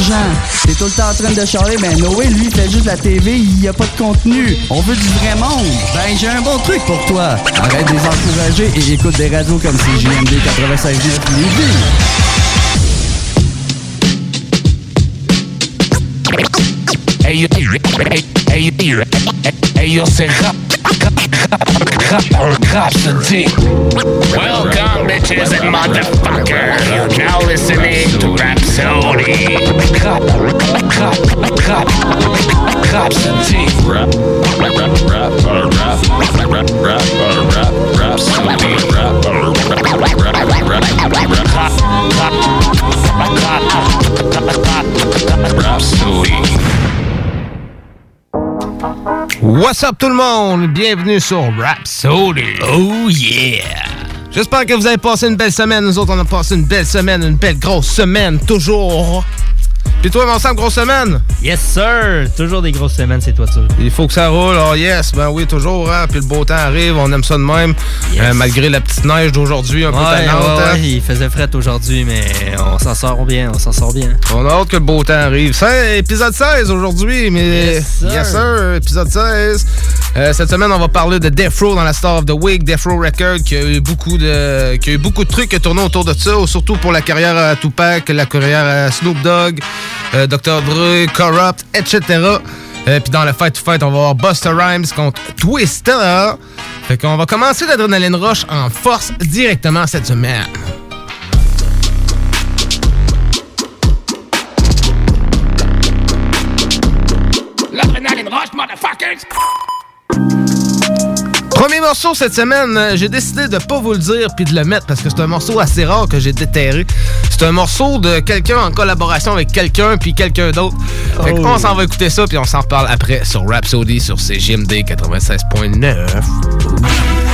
l'argent. T'es tout le temps en train de charler, ben Noé, lui, fait juste la TV, il y a pas de contenu. On veut du vrai monde. Ben, j'ai un bon truc pour toi. Arrête de les encourager et écoute des radios comme CJMD 96.9 Lévis. Hey, hey, hey, hey, hey, yo, Welcome, bitches and motherfuckers. You're now listening to Rhapsody. Rhapsody. Rap, rap, rap, rap, rap, rap, rap, rap, rap, rhapsody. Rap, rap, rap, rap, rap, rap, rhapsody. What's up tout le monde? Bienvenue sur Rhapsody. Oh yeah! J'espère que vous avez passé une belle semaine. Nous autres, on a passé une belle semaine, une belle grosse semaine, toujours. Puis toi, Sam, grosse semaine? Yes, sir! Toujours des grosses semaines, c'est toi, ça. Il faut que ça roule. Oh yes, ben oui, toujours. Hein? Puis le beau temps arrive, on aime ça de même. Yes. Euh, malgré la petite neige d'aujourd'hui, un peu Ouais, tannante. ouais, hein. ouais, il faisait fret aujourd'hui, mais on s'en sort bien, on s'en sort bien. On a hâte que le beau temps arrive. C'est épisode 16 aujourd'hui, mais. Yes, sir. Yes, sir, épisode 16. Euh, cette semaine, on va parler de Death Row dans la Star of the Week. Death Row Record qui a eu beaucoup de, qui a eu beaucoup de trucs à tourner autour de ça, surtout pour la carrière à Tupac, la carrière à Snoop Dogg, euh, Dr. Dre, Corrupt, etc. Euh, Puis dans le Fight to Fight, on va avoir Buster Rhymes contre Twista. Fait qu'on va commencer l'Adrenaline Rush en force directement cette semaine. Premier morceau cette semaine, euh, j'ai décidé de pas vous le dire puis de le mettre parce que c'est un morceau assez rare que j'ai déterré. C'est un morceau de quelqu'un en collaboration avec quelqu'un puis quelqu'un d'autre. Fait Oh. qu'on s'en va écouter ça puis on s'en reparle après sur Rhapsody sur CGMD 96.9.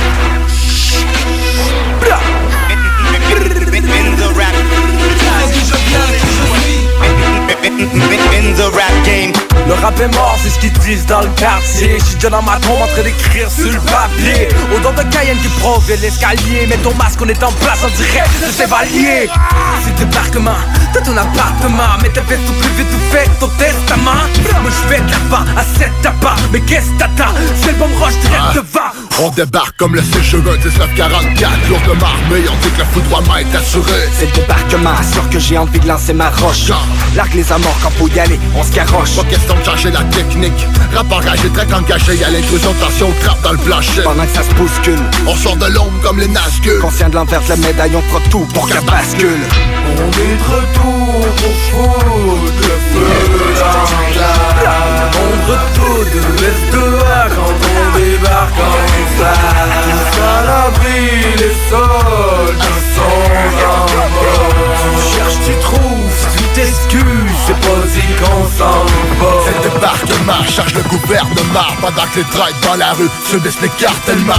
In the rap game. Le rap est mort, c'est ce qu'ils disent dans le quartier. J'suis déjà dans ma tombe en train d'écrire sur le papier. Odeur de Cayenne qui provient l'escalier. Mets ton masque, on est en place en direct de Chevalier. C'est débarquement de ton appartement. Mais t'as fait tout plus vite, tout fait ton testament. Moi j'fais de là-bas à 7 tabac. Mais qu'est-ce que t'attends? C'est le bon roche direct devant. On débarque comme le 6 juin 1944 Lourd de marmée, on dit que le foudroiement est assuré C'est le débarquement, sûr que j'ai envie de lancer ma roche. L'arc les amorts quand faut y aller, on se garoche. Pas question de changer la technique Rap enragé, très engagé, y'a l'intrusion, tension, trappe dans le plancher Pendant que ça se bouscule, On sort de l'ombre comme les Nazgûl conscient de l'envers de la médaille, on fera tout pour qu'elle bascule. On est de retour pour foutre le feu dans la On retourne de l'est de quand on débarque en salle. À l'abri, les soldats sont en. Tu cherches, tu trouves, c'est pas dit qu'on s'en va. C'est le débarquement, charge le gouvernement Pendant que les traîtres dans la rue subissent les cartellement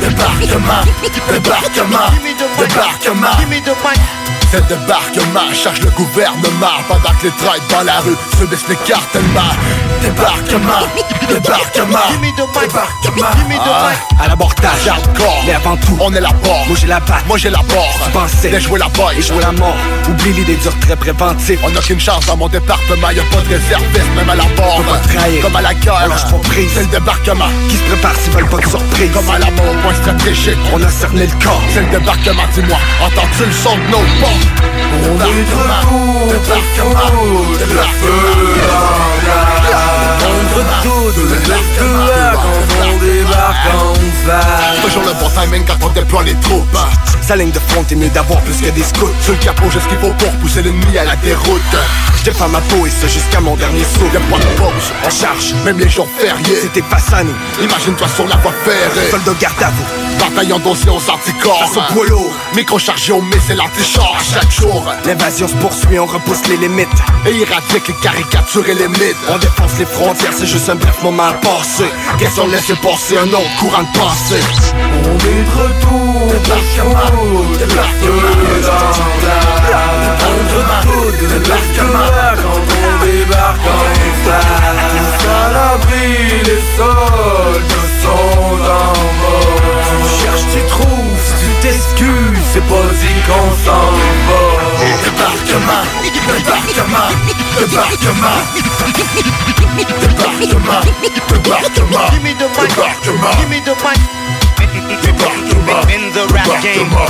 Débarquement, débarquement, débarquement Le débarquement, charge le gouvernement Pendant que les traîtres dans la rue subissent les cartellement Débarquement, débarquement, débarquement À l'abordage, Hardcore, mais avant tout, on est la porte moi j'ai la batte. Moi j'ai la porte, Tu pensais déjouer la boy et jouer la mort. Oublie l'idée du retrait préventif. On n'a qu'une chance dans mon département, y'a pas de réserviste, même à la porte. Peut pas trahir. Comme à la guerre, On pas prise. c'est le débarquement. Qui se prépare s'ils veulent pas de surprise? Comme à la mort, au point stratégique. On a cerné le corps. C'est le débarquement, dis-moi, entends-tu le son de nos pas on est de retour de la feu. De la de la débarque en. Toujours le bon timing quand on déploie les troupes. Sa ligne de front est mieux d'avoir plus que des scouts. Sur le capot, j'ai ce qu'il faut pour pousser l'ennemi à la déroute. Je défends ma peau et ça jusqu'à mon dernier Y'a souffle. pas de pause, On charge, même les jours fériés. c'était face à nous. Imagine-toi sur la voie ferrée. Soldat garde à vous, Bataillon dossier aux anticorps. face au poids lourd. Micro chargé au missile anti-char chaque jour. L'invasion se poursuit, on repousse les limites. Et éradique les caricatures et les mythes. On défonce les frontières, c'est juste un bref moment à passer. Question de laisser passer un autre courant de pensée. On est de retour, Débarquement, débarquement, quand on débarque en salle. À l'abri, les soldats sont en bas. Tu cherches, tu trouves, tu t'excuses, c'est pas dit qu'on s'en va. Débarquement, débarquement, débarquement Débarquement, débarquement, Give me the mic. débarquement, Give me the mic. débarquement, In the rap game. débarquement,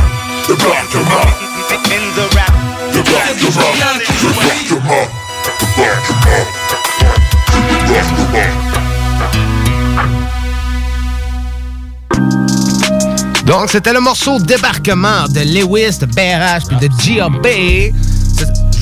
débarquement, In the rap. débarquement, débarquement, débarquement, débarquement. Donc, c'était le morceau Débarquement de Lewis, de BRH puis de G.O.B.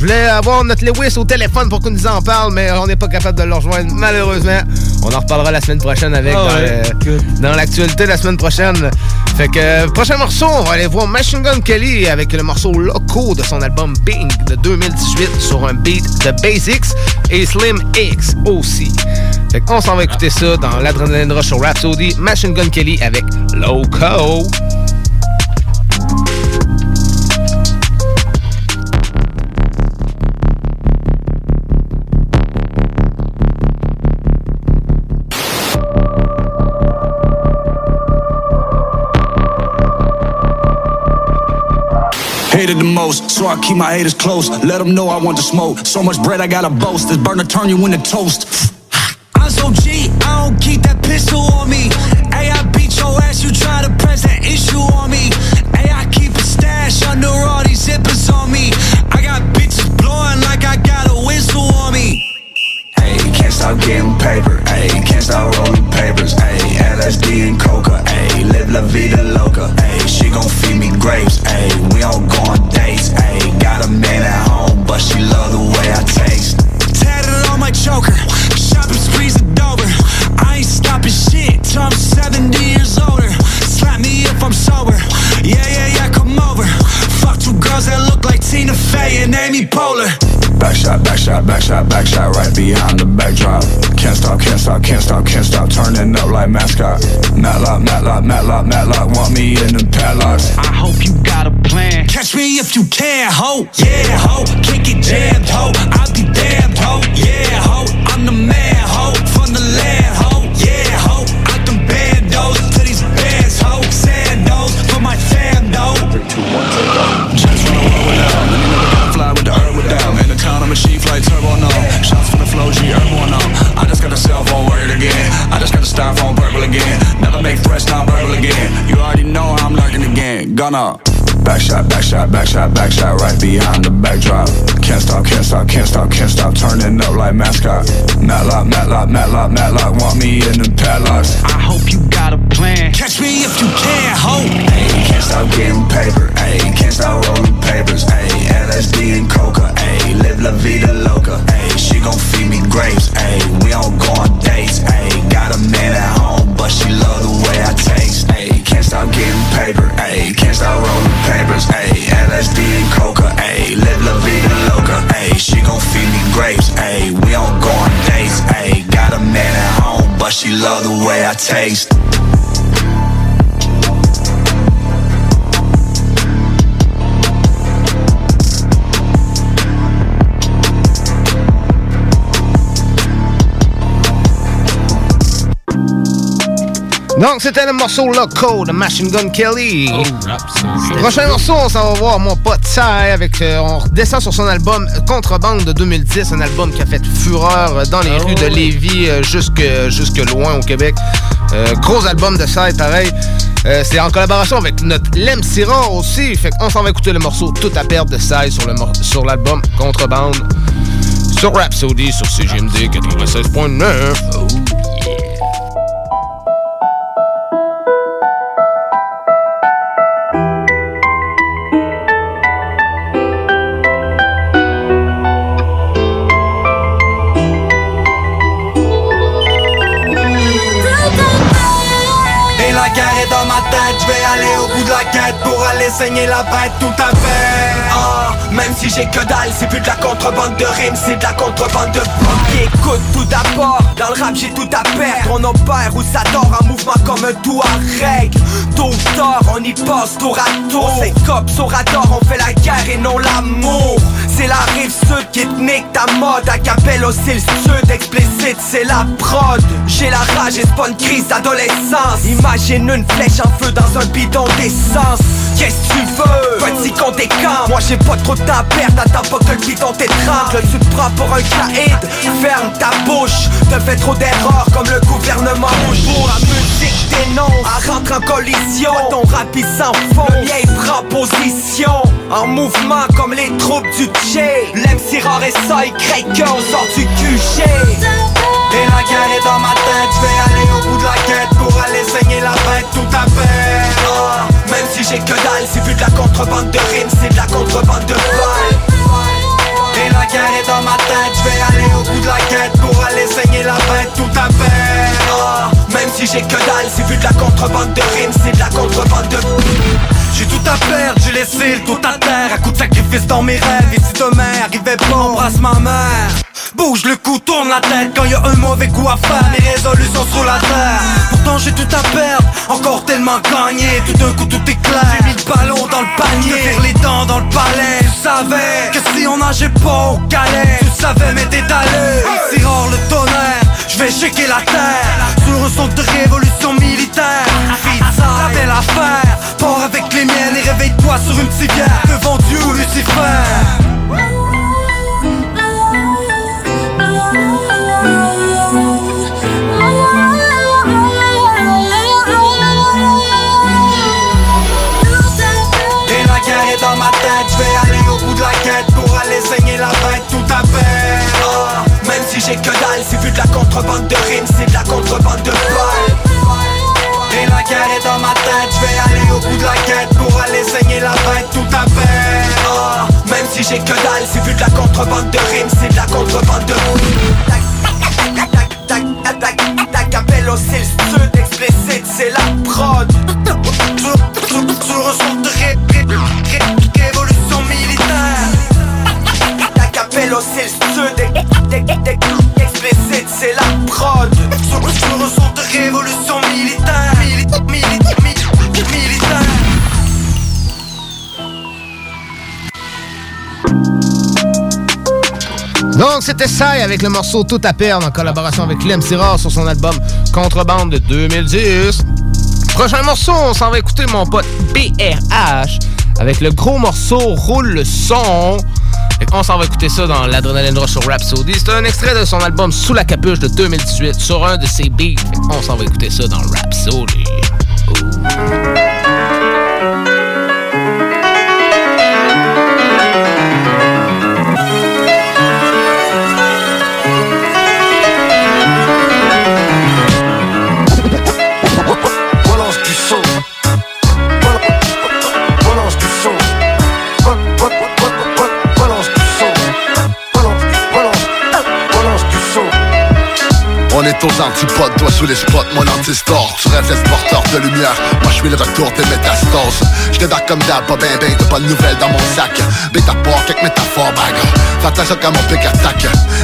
Voulais avoir notre Lewis au téléphone pour qu'on nous en parle, mais on n'est pas capable de le rejoindre, malheureusement. On en reparlera la semaine prochaine avec Ah dans, ouais, le- dans l'actualité la semaine prochaine. Fait que, prochain morceau, on va aller voir Machine Gun Kelly avec le morceau Loco de son album Bing de 2018 sur un beat de Basics et Slim X aussi. Fait qu'on s'en va écouter ça dans l'Adrenaline Rush sur Rhapsody, Machine Gun Kelly avec Loco. Hated the most, so I keep my haters close. Let them know I want to smoke. So much bread, I gotta boast. This burner turn you into toast. I'm so G, I don't keep that pistol on me. Hey, I beat your ass, you try to press that issue on me. Hey, I keep a stash under all these zippers on me. I got bitches blowing like I got a whistle on me. Hey, can't stop getting paper. Hey, can't stop rolling papers. Hey, LSD and coca. Hey, live la vida loca. Hey, gon' feed me grapes. Hey, we all go on dates. Hey, got a man at home, but she love the way I taste. Tatted on my choker. Shopping sprees are dover. I ain't stopping shit till I'm 70 years older. Slap me if I'm sober. Yeah, yeah, yeah. Fuck two girls that look like Tina Fey and Amy Poehler. Back shot, back shot, back shot, back shot, right behind the backdrop. Can't stop, can't stop, can't stop, can't stop, turning up like mascot. Matlock, Matlock, Matlock, Matlock, want me in the padlocks. I hope you got a plan. Catch me if you can, ho. Yeah, ho. Kick it jammed, ho. I'll be damned, ho. Yeah, ho. I'm the man, shot, back shot, back shot, right behind the backdrop. Can't stop, can't stop, can't stop, can't stop, turning up like mascot. Matlock, Matlock, Matlock, Matlock, want me in the padlocks. I hope you got a plan. Catch me if you can, ho. Hey, can't stop getting paper. Hey, can't stop rolling papers. Hey, LSD and coca. Hey, live la vida loca. Hey, she gon' feed me grapes. Hey, we don't go on dates. Hey, got a man at home, but she love the way I taste. Can't stop getting paper. Hey, can't stop rolling papers. Hey, LSD and coca. Hey, live la vida loca. Hey, she gon' feed me grapes. Hey, we don't go on dates. Hey, got a man at home, but she love the way I taste. Donc, c'était le morceau Loco de Machine Gun Kelly. Prochain morceau, on s'en va voir mon pote Sai avec. euh, on redescend sur son album Contrebande de 2010, un album qui a fait fureur dans les rues de Lévis euh, jusque, jusque loin au Québec. Euh, gros album de Sai, pareil. Euh, c'est en collaboration avec notre Lem Siror aussi. Fait qu'on s'en va écouter le morceau Tout à perdre de Sai sur le mor- sur l'album Contrebande. Sur Rhapsody, sur CGMD 96.9. Oh pour aller saigner la bête tout à fait. Ah, même si j'ai que dalle, c'est plus de la contrebande de rimes, c'est de la contrebande de Ok, écoute tout d'abord, dans le rap j'ai tout à perdre. On opère ou ça dort en mouvement comme un tout à règle. Tôt ou tard, on y passe tour à tour. C'est cops radar, on fait la guerre et non l'amour. C'est la rive sud qui te ta mode. À capelle aussi le sud, explicite, c'est la prod. J'ai la rage et c'est une crise d'adolescence. Imagine une flèche en feu dans un bidon d'essence. Qu'est-ce que tu veux? Petit des camps, moi j'ai pas trop de temps à perdre Attends pas que le bidon t'étrangle Tu te prends pour un caïd Ferme ta bouche. Te fais trop d'erreurs comme le gouvernement rouge. Pour la musique dénonce À rentrer en collision. Ton rap il il prend position. En mouvement comme les troupes du Tché L'MC rare et ça il on sort du QG et la guerre est dans ma tête, je vais aller au bout de la quête Pour aller saigner la bête tout à fait. Ah, Même si j'ai que dalle, c'est vu de la contrebande de rimes, c'est de la contrebande de balles Et la guerre est dans ma tête, je vais aller au bout de la quête Pour aller saigner la bête tout à fait. Ah, Même si j'ai que dalle, c'est vu de la contrebande de rimes, c'est de la contrebande de j'ai tout à perdre, j'ai laissé le tout à terre. À coup de sacrifice dans mes rêves Et si demain arrivait pas, embrasse ma mère. Bouge le cou, tourne la tête Quand y a un mauvais coup à faire Mes résolutions sur la terre. Pourtant j'ai tout à perdre Encore tellement gagné. Tout d'un coup tout est clair. J'ai mis le ballon dans le panier. Les dents dans le palais. Tu savais que si on nageait pas au calais Tu savais mais t'es allé. C'est le tonnerre je vais checker la terre. Sur un son de révolution militaire. Vite ça, et réveille-toi sur une civière Devant Dieu ou Lucifer. Et la guerre est dans ma tête, je vais aller au bout de la quête Pour aller saigner la bête tout à fait. Ah, Même si j'ai que dalle, c'est vu de la contrebande de rimes, c'est de la contrebande de balles je vais aller au bout de la quête Pour aller saigner la bête tout à fait. Ah, Même si j'ai que dalle, c'est vu de la contrebande de rimes, c'est de la contrebande de capello c'est le sud explicite, c'est la prod. Sur un de ré- ré- ré- révolution militaire. Ta capello c'est le explicite, c'est la prod. Sur un de révolution militaire Donc, c'était ça avec le morceau Tout à perdre en collaboration avec Clem Sirard sur son album Contrebande de 2010. Prochain morceau, on s'en va écouter mon pote BRH avec le gros morceau Roule le son. Qu'on s'en va écouter ça dans l'Adrenaline Rush sur Rhapsody. C'est un extrait de son album Sous la capuche de 2018 sur un de ses beats. Qu'on s'en va écouter ça dans Rhapsody. On est aux antipodes, toi sous les spots, mon anti-store Tu rêves d'être de lumière, moi je suis le retour des métastases. Je débarque comme d'hab, pas ben ben de nouvelles dans mon sac. Bêta pas, quelques métaphores bagues Fais attention quand mon pic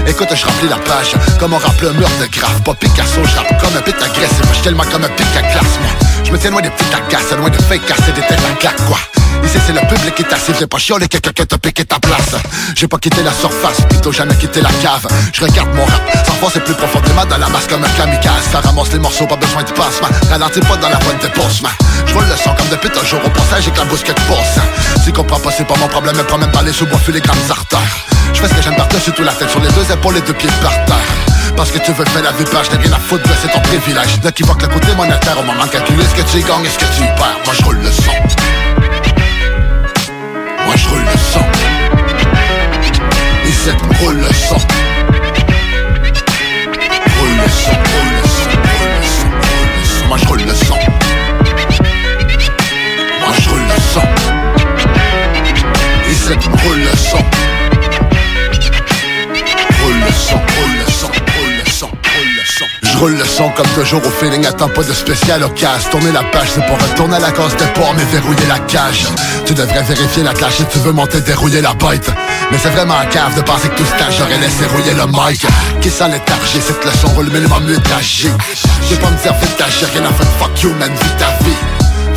Écoute, je remplis la page, comme on remplit un mur de graphe Pas Picasso, je comme un pit agressif Je tellement comme un pic à glace, moi. Je me tiens loin des petites agaces, loin de fake casser des têtes en claque, quoi Ici c'est le public qui t'assied, j'ai pas chiolé quelqu'un qui t'a piqué ta place. J'ai pas quitté la surface, plutôt jamais quitté la cave. Je regarde mon rap, sans force plus profondément dans la masse comme un kamikaze. Ça ramasse les morceaux, pas besoin de passement Ralentis pas dans la bonne dépassement Je vois le son comme depuis toujours au passage et que la bousquette passe Tu comprends pas, c'est pas mon problème, me promène pas les sous-bois, fuis les grandes artères. Je fais ce que j'aime par-dessus tout la tête sur les deux épaules et deux pieds par terre. Parce que tu veux faire la n'ai rien à foutre, c'est ton privilège. Ne qui va que le côté monétaire au moment de calculer ce que tu gagnes et ce que tu perds? Moi je roule le son moi je sang, roule le sang, roule le sang Moi je sang. Moi je roule le sang. Ici roule le son comme toujours au feeling, attends pas de spécial occasion Tourner la page, c'est pour retourner à la case de port mais verrouiller la cage. Tu devrais vérifier la clash si tu veux monter, dérouiller la bête. Mais c'est vraiment un cave de penser que tout stage j'aurais laissé rouiller le mic. Qui sent léthargie, cette leçon roule minimum étagé J'ai pas me dire vite t'agir, rien à faire, fuck you man, vis ta vie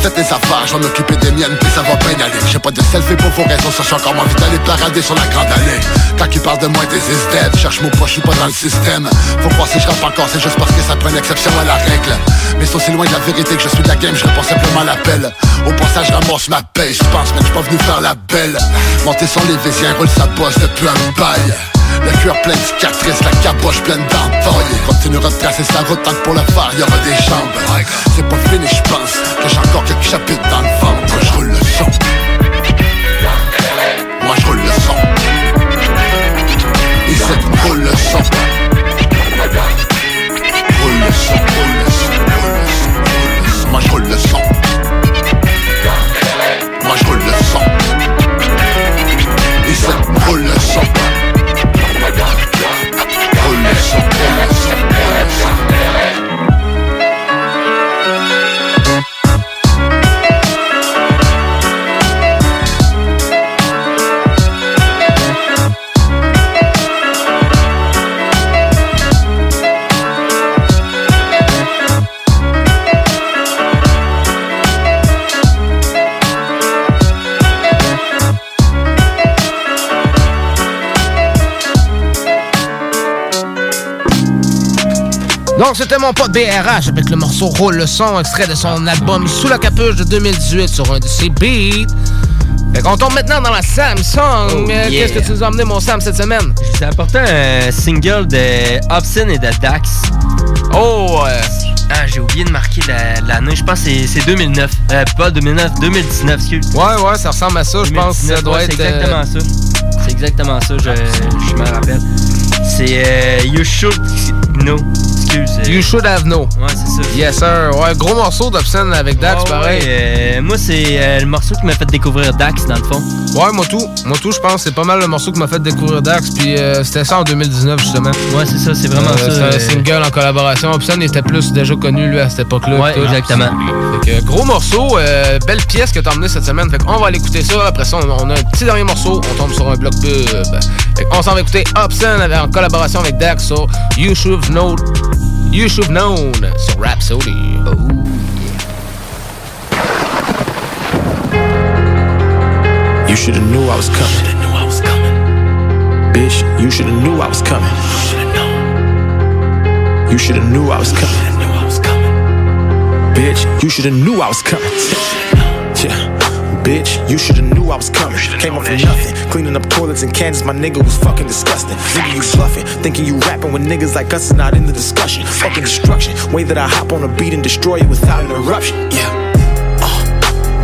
Faites tes affaires, je vais m'occuper des miennes, puis ça va bien aller. J'ai pas de selfie pour vos raisons, j'ai encore envie d'aller parader sur la grande allée. Quand ils parlent de moi, des dead, cherche mon poche, je suis pas dans le système. Faut croire si je rappe encore, c'est juste parce que ça prend une exception à la règle. Mais c'est aussi loin de la vérité que je suis de la game, je réponds simplement à l'appel. Au passage, je ma paye, je pense, mais je pas venu faire la belle. Monter son lévésien, roule sa bosse depuis un bail. Le cœur plein de cicatrices, la caboche pleine d'entailles Continuera de tracer sa route tant que pour le faire y'aura des jambes. C'est pas fini je pense que j'ai encore quelques chapitres dans le ventre. Moi je roule le son. Moi je roule le son. Roule le son. Roule le son, roule le son, roule le son, roule le son. Moi je roule le son Roule le Donc, c'était mon pote BRH avec le morceau Roule le son, extrait de son album Sous la capuche de 2018 sur un de ses beats. Fait qu'on tombe maintenant dans la Samsung. Oh, Euh, yeah. Qu'est-ce que tu nous as amené, mon Sam, cette semaine? J'ai apporté un single de Hobson et de Dax. Oh, Ah, j'ai oublié de marquer la- l'année. Je pense que c'est- c'est 2009. Euh, pas 2009, 2019, excuse. Ouais, ouais, ça ressemble à ça. Je pense que ça 2019, doit ouais, être. C'est exactement ça. C'est exactement ça, je, je me rappelle. C'est euh, You Should Know. Excuse. You should have know. Ouais, c'est ça. Yes, sir. Ouais, gros morceau d'Obscene avec Dax, pareil. ouais, euh, moi, c'est euh, le morceau qui m'a fait découvrir Dax, dans le fond. Ouais, moi tout. Moi tout, je pense. C'est pas mal le morceau qui m'a fait découvrir Dax. Puis euh, c'était ça en 2019, justement. Ouais, c'est ça, c'est vraiment ça. C'est un single en collaboration. Obscene était plus déjà connu, lui, à cette époque-là. Ouais, tout. exactement. Fait que, gros morceau, belle pièce que t'as emmené cette semaine. Fait qu'on va aller écouter ça. Après ça, on, on a un petit dernier morceau. On tombe sur un bloc pub. Fait qu'on s'en va écouter Obscene en collaboration avec Dax sur You Should Have Known. You Should Have Known sur Rhapsody. Oh. You shoulda knew I was coming. Bitch, you shoulda knew I was coming. You shoulda knew I was coming. Bitch, you shoulda knew I was coming. Bitch, you shoulda knew I was coming. Came up from nothing, cleaning up toilets in Kansas. My nigga was fucking disgusting. Nigga, you bluffing, thinking you rapping when niggas like us is not in the discussion. Fucking destruction. Way that I hop on a beat and destroy it without interruption. Yeah.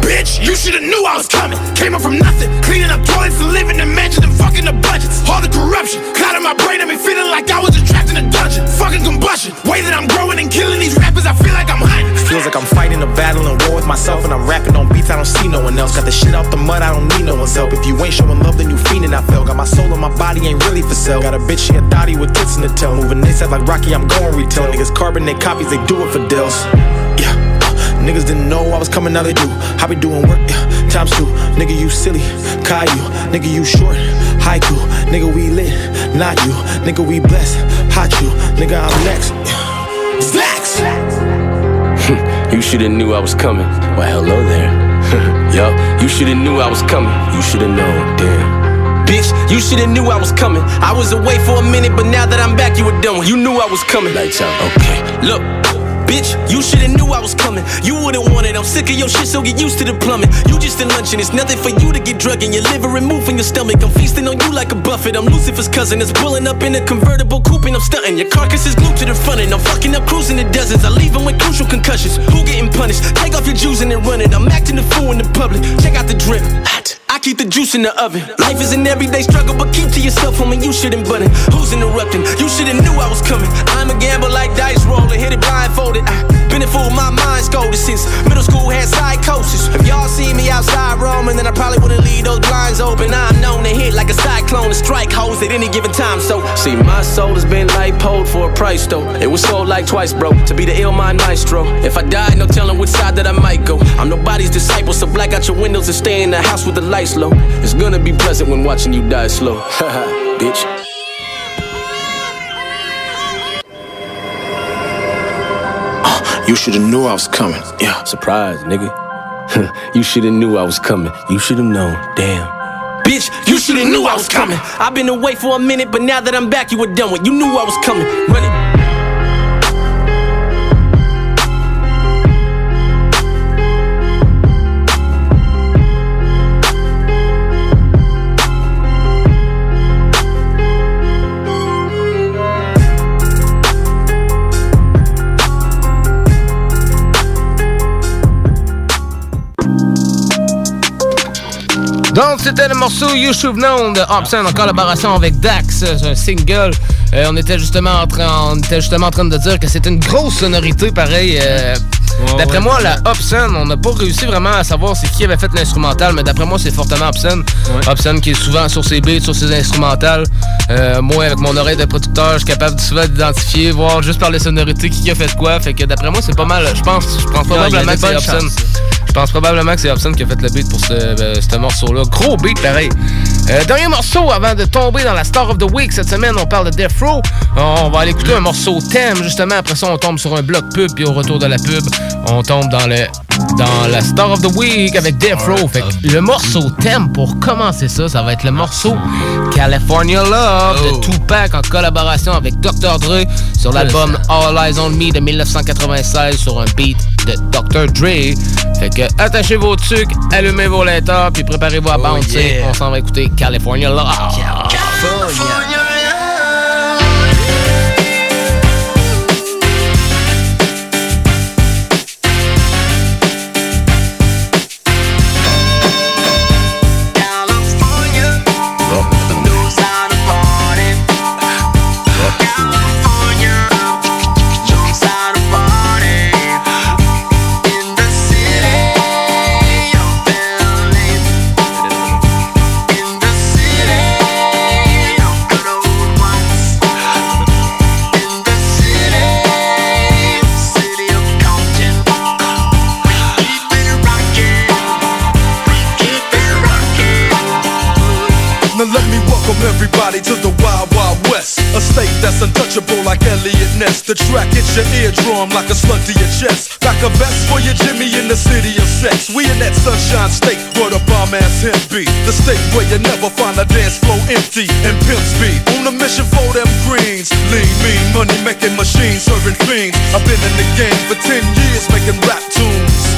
Bitch, you shoulda knew I was coming. Came up from nothing, cleaning up toilets and living in mansions and fucking the budgets. All the corruption, clouding my brain, and me feeling like I was trapped in a dungeon. Fucking combustion, way that I'm growing and killing these rappers, I feel like I'm hunting. Feels like I'm fighting a battle and war with myself, and I'm rapping on beats I don't see no one else. Got the shit out the mud, I don't need no one's help. If you ain't showing love, then you fiending. I feel got my soul and my body ain't really for sale. Got a bitch, she a thotty with tits in the tail, moving they said like Rocky, I'm going retail. Niggas carbonate copies, they do it for deals. Yeah. Niggas didn't know I was coming, now they do. I be doing work, yeah, times two. Nigga, you silly, Caillou. Nigga, you short, haiku. Nigga, we lit, not you. Nigga, we blessed, hot you. Nigga, I'm next. yeah. You shoulda knew I was coming. Well, hello there. Yup, you shoulda knew I was coming. You shoulda known, damn. Bitch, you shoulda knew I was coming. I was away for a minute, but now that I'm back, you were done. You knew I was coming. Lights out. Okay. Look. Bitch, you shoulda knew I was coming. You wouldn't want it. I'm sick of your shit, so get used to the plumbing. You just a luncheon. It's nothing for you to get drug in your liver and move in your stomach. I'm feasting on you like a buffet. I'm Lucifer's cousin. It's pulling up in a convertible coupe and I'm stunting. Your carcass is glued to the front and I'm fucking up cruising the dozens. I leave leave 'em with crucial concussions. Who getting punished? Take off your juice and then run it. I'm acting the fool in the public. Check out the drip. Hot. I keep the juice in the oven. Life is an everyday struggle, but keep to yourself, homie. You shouldn't button. Who's interrupting? You shoulda knew I was coming. I'm a gamble like dice roller, hit it blindfolded. I been a fool, my mind's scolded since middle school had psychosis. If y'all see me outside roaming, then I probably wouldn't leave those blinds open. I'm known to hit like a cyclone and strike hoes at any given time. So see, my soul has been lipoed for a price though. It was sold like twice, bro, to be the ill mind maestro. If I die, no telling which side that I might go. I'm nobody's disciple, so black out your windows and stay in the house with the lights low. It's gonna be pleasant when watching you die slow. Haha, bitch. Uh, you shoulda knew I was coming. Yeah. Surprise, nigga. you shoulda knew I was coming. You shoulda known. Damn. Bitch, you shoulda knew I was coming. I've been away for a minute, but now that I'm back, you were done with. You knew I was coming. Run Donc, c'était le morceau You Should Known de Hobson en collaboration avec Dax, c'est un single. Euh, on était justement en train, on était justement en train de dire que c'était une grosse sonorité, pareil. euh, d'après ouais, moi, la Hobson, on n'a pas réussi vraiment à savoir c'est qui avait fait l'instrumental, mais d'après moi, c'est fortement Hobson. Hobson qui est souvent sur ses beats, sur ses instrumentales. Euh, moi, avec mon oreille de producteur, je suis capable souvent d'identifier, voir juste par les sonorités qui a fait quoi. Fait que d'après moi, c'est pas mal. Je pense, je pense probablement que c'est Hobson. Je pense probablement que c'est Hobson qui a fait le beat pour ce, euh, ce morceau-là. Gros beat pareil. Euh, dernier morceau avant de tomber dans la Star of the Week cette semaine, on parle de Death Row. On va aller écouter un morceau thème justement. Après ça, on tombe sur un bloc pub. Puis au retour de la pub, on tombe dans le dans la Star of the Week avec Death Row. Fait que le morceau thème pour commencer ça, ça va être le morceau California Love de Tupac en collaboration avec Dr. Dre sur l'album All Eyes on Me de 1996 sur un beat de Dr. Dre. Fait que attachez vos trucs, allumez vos lecteurs, puis préparez-vous à bouncer. yeah. On s'en va écouter California Love. Now let me welcome everybody to the Wild Wild West. A state that's untouchable like Elliot Ness. The track hits your eardrum like a slug to your chest. Back a vest for your Jimmy in the city of sex. We in that sunshine state where the bomb ass hemp be. The state where you never find a dance floor empty and pimp speed. On a mission for them greens. Lean, mean, money making machines serving fiends. I've been in the game for 10 years making rap tunes.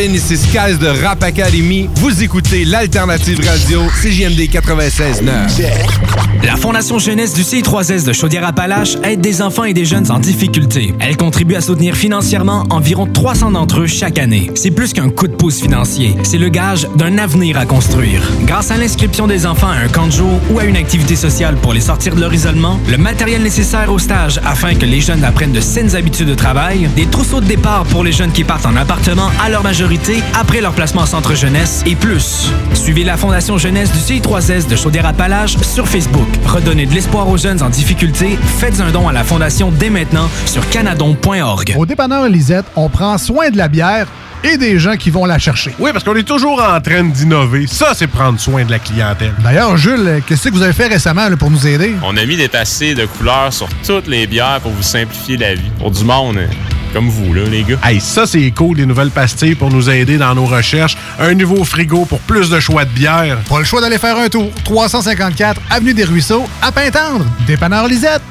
poppin'? Ici Skies de Rap Academy. Vous écoutez l'alternative radio CJMD 96.9. La Fondation Jeunesse du CI3S de Chaudière-Appalaches aide des enfants et des jeunes en difficulté. Elle contribue à soutenir financièrement environ 300 d'entre eux chaque année. C'est plus qu'un coup de pouce financier, c'est le gage d'un avenir à construire. Grâce à l'inscription des enfants à un camp de jour ou à une activité sociale pour les sortir de leur isolement, le matériel nécessaire au stage afin que les jeunes apprennent de saines habitudes de travail, des trousseaux de départ pour les jeunes qui partent en appartement à leur majorité après leur placement en centre jeunesse et plus. Suivez la Fondation Jeunesse du CI3S de Chaudière-Appalaches sur Facebook. Redonnez de l'espoir aux jeunes en difficulté. Faites un don à la Fondation dès maintenant sur canadon.org. Au dépanneur Lisette, on prend soin de la bière et des gens qui vont la chercher. Oui, parce qu'on est toujours en train d'innover. Ça, c'est prendre soin de la clientèle. D'ailleurs, Jules, qu'est-ce que vous avez fait récemment là, pour nous aider? On a mis des passés de couleurs sur toutes les bières pour vous simplifier la vie. Pour du monde euh, comme vous, là, les gars. Hey, ça, c'est cool, les nouvelles pastilles pour nous aider dans nos recherches. Un nouveau frigo pour plus de choix de bière. Pas le choix d'aller faire un tour. 354 Avenue des Ruisseaux, à Pintendre. Dépanneur Lisette.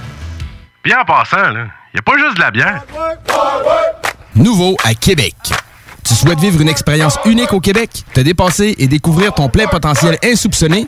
Bien en passant, là, y a pas juste de la bière. Nouveau à Québec. Tu souhaites vivre une expérience unique au Québec, te dépasser et découvrir ton plein potentiel insoupçonné?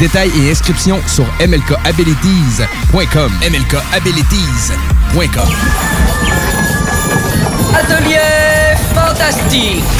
Détails et inscriptions sur mlkabilities.com. mlkabilities.com. Atelier fantastique.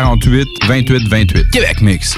648 28 28. Québec Mix.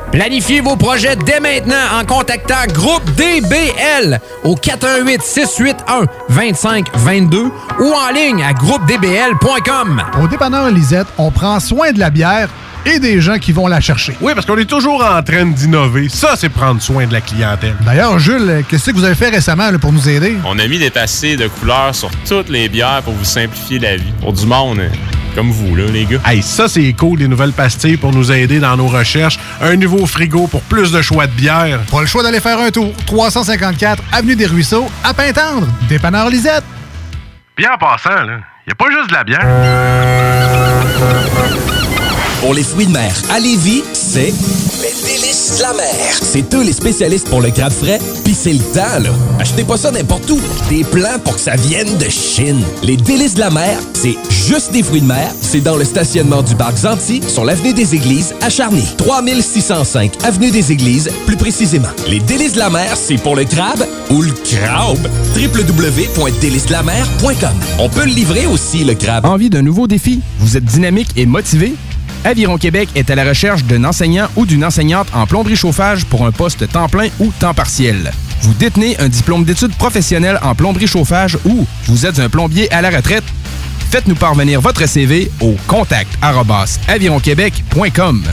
Planifiez vos projets dès maintenant en contactant Groupe DBL au 418 681 2522 ou en ligne à groupedbl.com. Au dépanneur Lisette, on prend soin de la bière et des gens qui vont la chercher. Oui, parce qu'on est toujours en train d'innover. Ça, c'est prendre soin de la clientèle. D'ailleurs, Jules, qu'est-ce que vous avez fait récemment là, pour nous aider? On a mis des passés de couleurs sur toutes les bières pour vous simplifier la vie. Pour du monde euh, comme vous, là, les gars. Hey, ça, c'est cool, les nouvelles pastilles pour nous aider dans nos recherches. Un nouveau frigo pour plus de choix de bière. Pas le choix d'aller faire un tour. 354 Avenue des Ruisseaux, à Pintendre. Dépanneur Lisette. Bien en passant, là, y a pas juste de la bière. Pour les fruits de mer à Lévis, c'est les délices de la mer. C'est eux les spécialistes pour le crabe frais, puis c'est le temps, là. Achetez pas ça n'importe où. Des plans pour que ça vienne de Chine. Les délices de la mer, c'est juste des fruits de mer. C'est dans le stationnement du parc Zanti, sur l'avenue des Églises, à Charny. 3605 avenue des Églises, plus précisément. Les délices de la mer, c'est pour le crabe ou le crabe. www.délicesdelamer.com On peut le livrer aussi, le crabe. Envie d'un nouveau défi? Vous êtes dynamique et motivé? Aviron Québec est à la recherche d'un enseignant ou d'une enseignante en plomberie chauffage pour un poste temps plein ou temps partiel. Vous détenez un diplôme d'études professionnelles en plomberie chauffage ou vous êtes un plombier à la retraite? Faites-nous parvenir votre CV au contact avironquebec.com.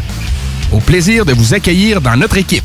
Au plaisir de vous accueillir dans notre équipe.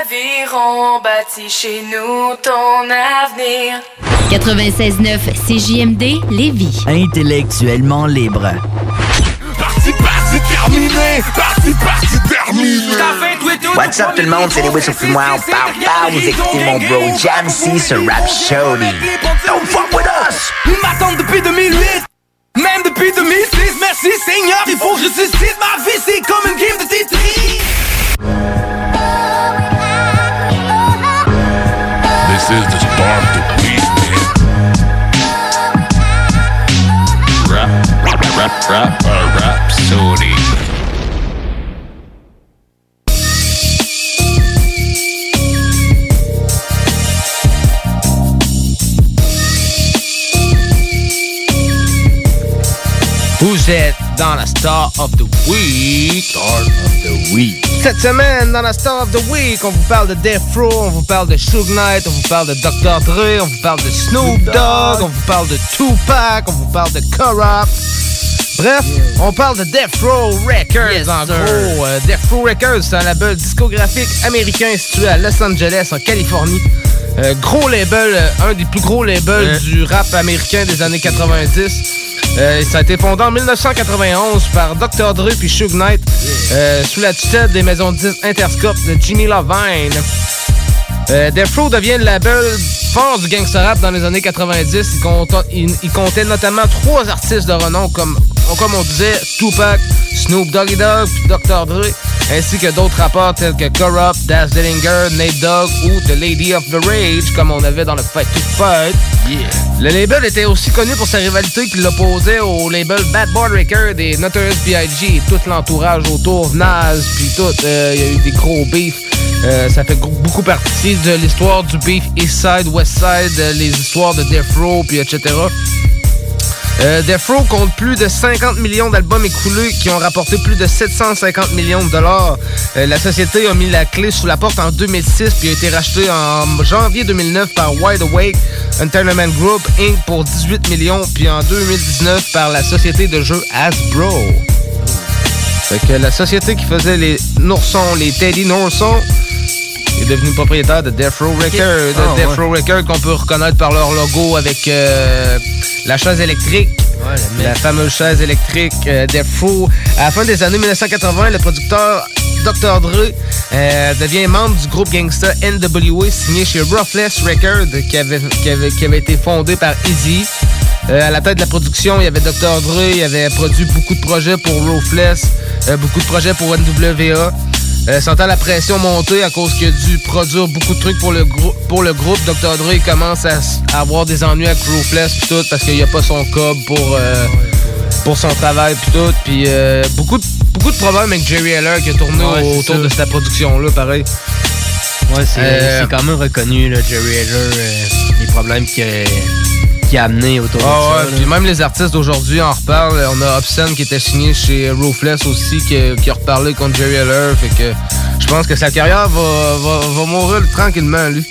Aviron bâti chez nous ton avenir. 96.9 CJMD Lévis. Intellectuellement libre. Parti, parti, terminé! Parti, parti, terminé! What's up tout le monde, c'est les Whistle Fumoir. Pow, pow, vous écoutez mon bro Jamsey sur Rap Showdy. Don't fuck with us! Ils m'attendent depuis 2008 Même depuis 2006 Merci Seigneur, il faut que je suscite ma vie C'est comme une game de Tetris This is the start of the week, man. Rap, rap, rap, rap, uh, rap, sorry. Vous êtes dans la Star of the Week. Star of the Week. Cette semaine, dans la Star of the Week, on vous parle de Death Row, on vous parle de Suge Knight, on vous parle de Dr. Dre, on vous parle de Snoop Dogg, on vous parle de Tupac, on vous parle de Corrupt. Bref, on parle de Death Row Records Yes, en sir. gros. Euh, Death Row Records, c'est un label discographique américain situé à Los Angeles, en Californie. Euh, gros label, euh, un des plus gros labels du rap américain des années 90. Euh, ça a été fondé en 1991 par Dr. Dre puis Suge Knight euh, sous la tutelle des maisons de disques Interscope de Jimmy Lovine. Euh, Death Row devient le label fort du gangster rap dans les années 90. Il, compta- il- il comptait notamment trois artistes de renom comme, comme on disait Tupac, Snoop Doggy Dogg Dr. Dre, ainsi que d'autres rappeurs tels que Corrupt, Daz Dillinger, Nate Dogg ou The Lady of the Rage comme on avait dans le Fight to Fight. Le label était aussi connu pour sa rivalité qui l'opposait au label Bad Boy Record et Notorious B.I.G. et tout l'entourage autour, Nas, puis tout. euh, Il y a eu des gros beefs. Euh, ça fait beaucoup partie de l'histoire du beef East Side, West Side, euh, les histoires de Death Row, puis etc. Euh, Death Row compte plus de 50 millions d'albums écoulés qui ont rapporté plus de 750 millions de dollars. Euh, la société a mis la clé sous la porte en 2006 puis a été rachetée en janvier 2009 par Wide Awake Entertainment Group Inc. pour 18 millions puis en 2019 par la société de jeux Hasbro. Fait que la société qui faisait les Noursons, les Teddy Noursons, est devenue propriétaire de Death Row Records. Ah, Death ouais. Row Records qu'on peut reconnaître par leur logo avec euh, la chaise électrique. la fameuse chaise électrique euh, Death Row. À la fin des années 1980, le producteur Dr. Dre euh, devient membre du groupe gangsta NWA signé chez Roughless Records qui avait, qui avait, qui avait été fondé par Easy. Euh, à la tête de la production, il y avait Dr. Dre, il avait produit beaucoup de projets pour Ruthless, euh, beaucoup de projets pour NWA. Euh, sentant la pression monter à cause qu'il a dû produire beaucoup de trucs pour le, grou- pour le groupe, Dr. Dre il commence à, à avoir des ennuis avec Ruthless pis tout parce qu'il n'y a pas son cob pour, euh, pour son travail pis tout. Puis euh, beaucoup, de, beaucoup de problèmes avec Jerry Heller qui a tourné Ouais, autour ça. de cette production-là, pareil. Ouais, c'est quand même reconnu, là, Jerry Heller, les problèmes qu'il a, qu'il a amenés autour Ah de ouais, ça. puis même les artistes d'aujourd'hui en reparlent. On a Obscene qui était signé chez Ruthless aussi, qui, qui a reparlé contre Jerry Heller. Fait que je pense que sa carrière va, va, va mourir tranquillement, lui.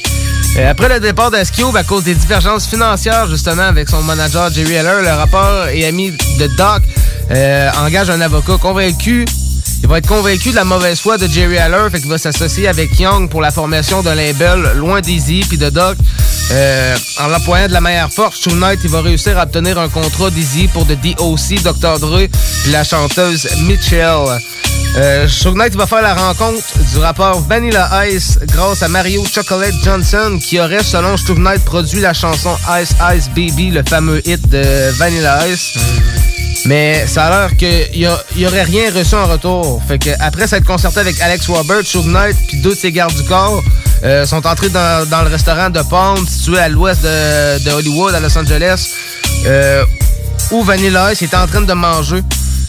Après le départ d'Ice-Cube, à cause des divergences financières, justement, avec son manager Jerry Heller, le rappeur et ami de Doc euh, engage un avocat convaincu il va être convaincu de la mauvaise foi de Jerry Haller, fait qu'il va s'associer avec Young pour la formation d'un label loin d'Easy puis de Doc. Euh, en l'employant de la meilleure force, True Knight il va réussir à obtenir un contrat d'Easy pour The DOC, Dr. Dre puis la chanteuse Mitchell. Euh, Knight va faire la rencontre du rappeur Vanilla Ice grâce à Mario Chocolate Johnson qui aurait, selon Knight, produit la chanson Ice Ice Baby, le fameux hit de Vanilla Ice. Mais ça a l'air qu'il n'y aurait rien reçu en retour. Fait que après s'être concerté avec Alex Roberts, Suge Knight puis deux de ses gardes du corps euh, sont entrés dans, le restaurant de Pound situé à l'ouest de, Hollywood, à Los Angeles, euh, où Vanilla Ice était en train de manger.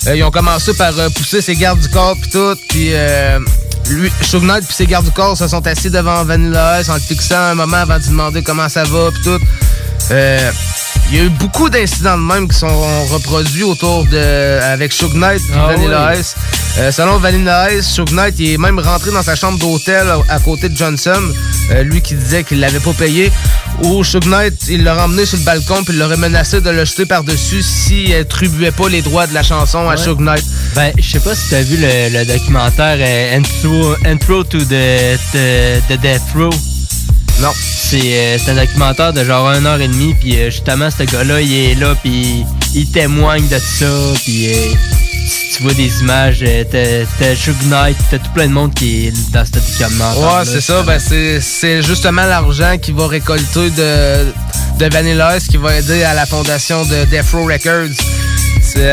Euh, ils ont commencé par pousser ses gardes du corps puis tout, puis lui, Knight puis ses gardes du corps se sont assis devant Vanilla Ice en le fixant un moment avant de lui demander comment ça va puis tout. Euh, il y a eu beaucoup d'incidents de même qui sont reproduits autour de avec Suge Knight et Ah Vanilla oui. Ice. Euh, selon Vanilla Ice, Suge Knight est même rentré dans sa chambre d'hôtel à côté de Johnson, euh, lui qui disait qu'il l'avait pas payé. Où Suge Knight, il l'a ramené sur le balcon puis il l'aurait menacé de le jeter par-dessus s'il attribuait pas les droits de la chanson à. Suge Knight. Ben, je sais pas si t'as vu le, le documentaire euh, Intro, Intro to the, the, the Death Row. Non. C'est euh, c'est un documentaire de genre une heure et demie, puis euh, justement, ce gars-là, il est là, puis il témoigne de ça, puis euh, si tu vois des images, t'as Suge Knight, t'as tout plein de monde qui est dans ce documentaire. Ouais, c'est ça. Ben, c'est- justement l'argent qu'il va récolter de, de Vanilla Ice qui va aider à la fondation de Death Row Records.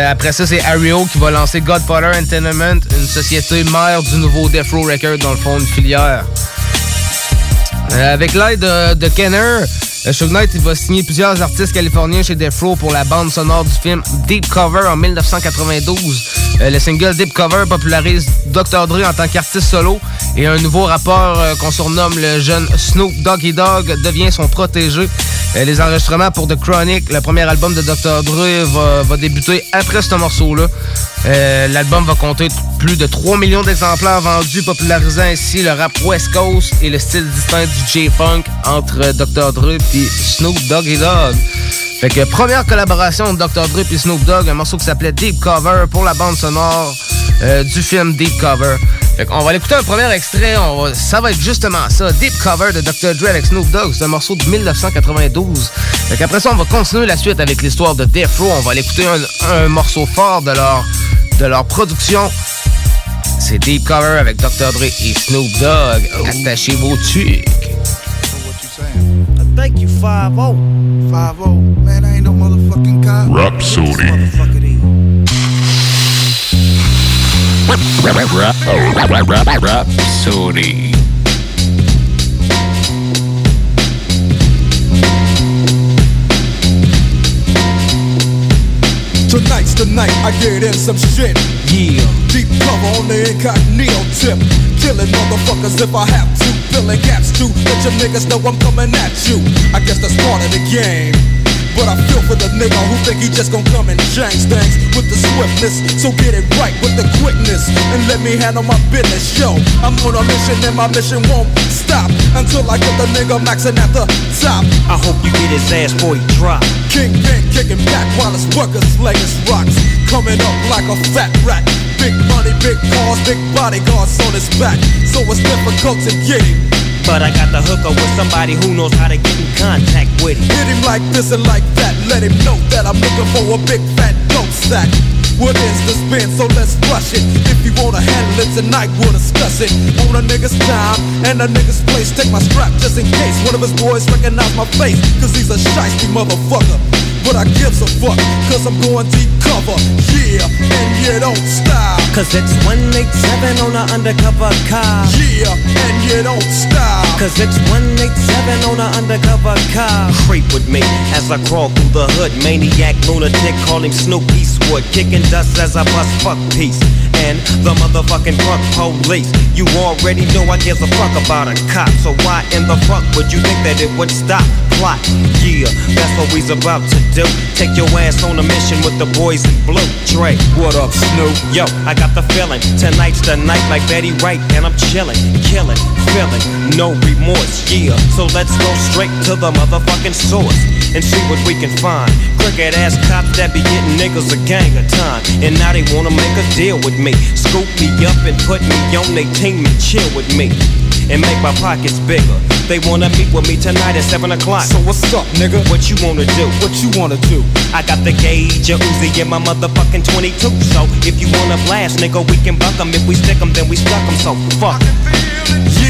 Après ça, c'est Ario qui va lancer Godfather Entertainment, une société mère du nouveau Death Row Records, dans le fond, une filière. Euh, avec l'aide de, de Kenner, euh, Suge Knight il va signer plusieurs artistes californiens chez Death Row pour la bande sonore du film Deep Cover en 1992. Euh, le single Deep Cover popularise Dr. Dre en tant qu'artiste solo et un nouveau rappeur euh, qu'on surnomme le jeune Snoop Doggy Dogg devient son protégé. Les enregistrements pour The Chronic, le premier album de Dr. Dre, va, débuter après ce morceau-là. L'album va compter plus de 3 millions d'exemplaires vendus, popularisant ainsi le rap West Coast et le style distinct du J-Funk entre Dr. Dre et Snoop Doggy Dogg. Fait que première collaboration de Dr. Dre et Snoop Dogg, un morceau qui s'appelait Deep Cover pour la bande sonore euh, du film Deep Cover. Fait qu'on va aller écouter un premier extrait, on va- ça va être justement ça, Deep Cover de Dr. Dre avec Snoop Dogg, c'est un morceau de 1992. Fait qu'après ça, on va continuer la suite avec l'histoire de Death Row, on va aller écouter un, un morceau fort de leur, de leur production. C'est Deep Cover avec Dr. Dre et Snoop Dogg. Attachez vos tucs. Thank you, 5-0. 5-0. Man, I ain't no motherfucking cop. Rhapsody. Rap, rap, rap, rap, rap, Rhapsody. Tonight's the night I get in some shit. Yeah. Deep cover on the incognito tip. Killing motherfuckers if I have to. Filling gaps too. Let your niggas know I'm coming at you. I guess that's part of the game. But I feel for the nigga who think he just gon' come and change things with the swiftness. So get it right with the quickness and let me handle my business. Yo, I'm on a mission and my mission won't stop until I get the nigga maxing at the top. I hope you get his ass before he drop. King Ben kicking back while his workers slaying rocks. Coming up like a fat rat. Big money, big cars, big bodyguards on his back. So it's difficult to get him. But I got the hooker with somebody who knows how to get in contact with him. Hit him like this and like that. Let him know that I'm looking for a big fat dope sack. What is the spin? So let's rush it. If you wanna handle it tonight, we'll discuss it. On a nigga's time and a nigga's place. Take my strap just in case one of his boys recognize my face. Cause he's a shiesty motherfucker. But I gives a fuck, cause I'm going deep cover. Yeah, and you don't stop. Cause it's 187 on an undercover car. Yeah, and you don't stop. Cause it's 187 on an undercover car. Creep with me as I crawl through the hood. Maniac, lunatic, calling Snoop Eastwood. Kicking dust as I bust fuck peace. And the motherfucking fuck police. You already know I give a fuck about a cop. So why in the fuck would you think that it would stop? Plot. Yeah, that's what we's about to do. Take your ass on a mission with the boys blue. Dre, what up, Snoop? Yo, I got the feeling. Tonight's the night like Betty Wright, and I'm chilling, killing, feeling, no remorse. Yeah, so let's go straight to the motherfucking source and see what we can find. Crooked ass cops that be getting niggas a gang of time, and now they wanna make a deal with me. Scoop me up and put me on they team and chill with me. And make my pockets bigger. They wanna meet with me tonight at 7 o'clock. So what's up, nigga? What you wanna do? What you wanna do? I got the gauge, a Uzi in my motherfucking 22. So if you wanna blast, nigga, we can buck 'em. If we stick 'em, then we stuck 'em. So fuck.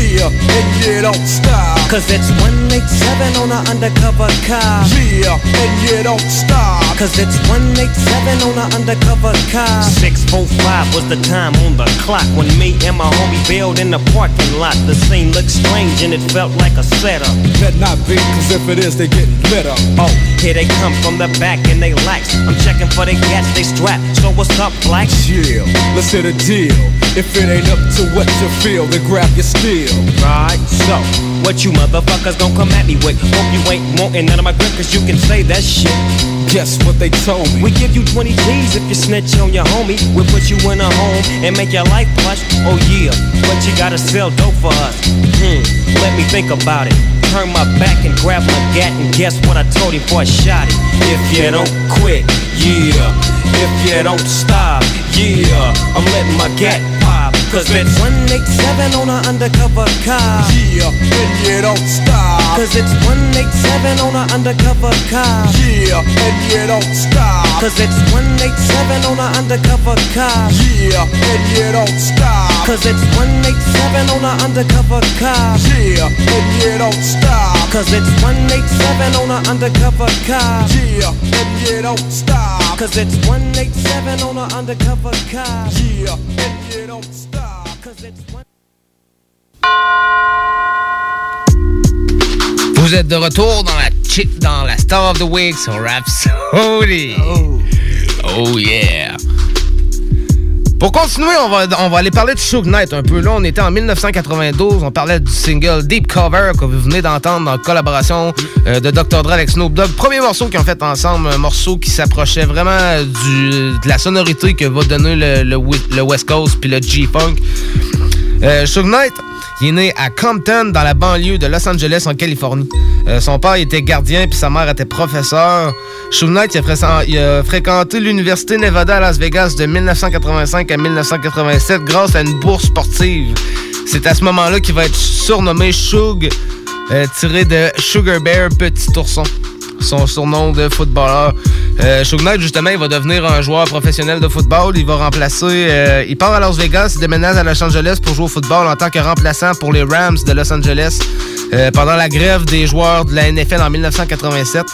Yeah, and you don't stop. Cause it's 187 on an undercover car. Yeah, and you don't stop. Cause it's 187 on an undercover car. 645 was the time on the clock when me and my homie bailed in the parking lot. The scene looked strange and it felt like a setup. Better not be, cause if it is, they get lit up. Oh, here they come from the back and they lax. I'm checking for the gats they strap. So what's up, black? Chill, let's hit a deal. If it ain't up to what you feel, then grab your steel. Right, so what you motherfuckers gon' come at me with? Hope you ain't wanting none of my grip, cause you can say that shit. Guess what they told me? We give you 20 G's if you snitch on your homie. We'll put you in a home and make your life plush. Oh yeah, but you gotta sell dope for us. Hmm, let me think about it. Turn my back and grab my gat and guess what I told him before I shot it. If you don't quit, yeah. If you don't stop, yeah. I'm letting my gat pop. Cause it's 187 on an undercover car. Yeah, and you don't stop. Cause it's 187 on an undercover car. Yeah, and you don't stop. Cause it's 187 on an undercover car. Yeah, and you don't stop. Cause it's 187 on an undercover car. Yeah, and you don't stop. Cause it's 187 on an undercover car. Yeah, and you don't stop. Cause it's 187 on an undercover car. Yeah, and you Vous êtes de retour dans la chick dans la Star of the Week sur Rhapsody. Oh. oh yeah. Pour continuer, on va, on va aller parler de Suge Knight un peu. Là, on était en 1992, on parlait du single Deep Cover que vous venez d'entendre en collaboration euh, de Dr. Dre avec Snoop Dogg. Premier morceau qu'ils ont fait ensemble, un morceau qui s'approchait vraiment de la sonorité que va donner le, le, West Coast puis le G-Funk. Euh, Knight, il est né à Compton, dans la banlieue de Los Angeles, en Californie. Euh, son père était gardien, puis sa mère était professeur. Suge Knight, a, fréquenté l'Université Nevada à Las Vegas de 1985 à 1987 grâce à une bourse sportive. C'est à ce moment-là qu'il va être surnommé Suge, euh, tiré de Sugar Bear, petit ourson son surnom de footballeur. Euh, Suge Knight, justement, il va devenir un joueur professionnel de football. Il va remplacer... euh, il part à Las Vegas, il déménage à Los Angeles pour jouer au football en tant que remplaçant pour les Rams de Los Angeles euh, pendant la grève des joueurs de la NFL en 1987.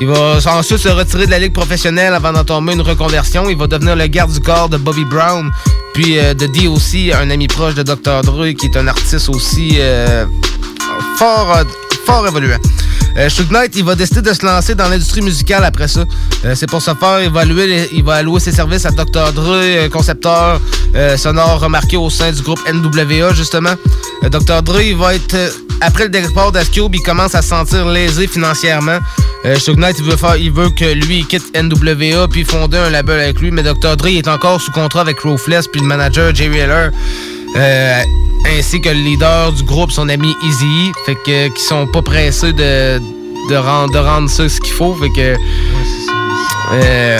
Il va ensuite se retirer de la ligue professionnelle avant d'entamer une reconversion. Il va devenir le garde du corps de Bobby Brown, puis euh, de D.O.C., un ami proche de Dr. Dre, qui est un artiste aussi euh, fort, euh, fort évoluant. Euh, Knight, il va décider de se lancer dans l'industrie musicale après ça. Euh, c'est pour ce faire, il va, allouer les- il va allouer ses services à Dr. Dre, euh, concepteur euh, sonore remarqué au sein du groupe NWA, justement. Dr. Dre, il va être... après le départ d'Ice-Cube, il commence à se sentir lésé financièrement. Suge Knight, il veut, faire, il veut que lui, quitte NWA puis fonder un label avec lui. Mais Dr. Dre est encore sous contrat avec Ruthless puis le manager Jerry Heller. Euh, ainsi que le leader du groupe, son ami Easy, fait que qui sont pas pressés de, de rendre de rendre ça ce qu'il faut, fait que euh,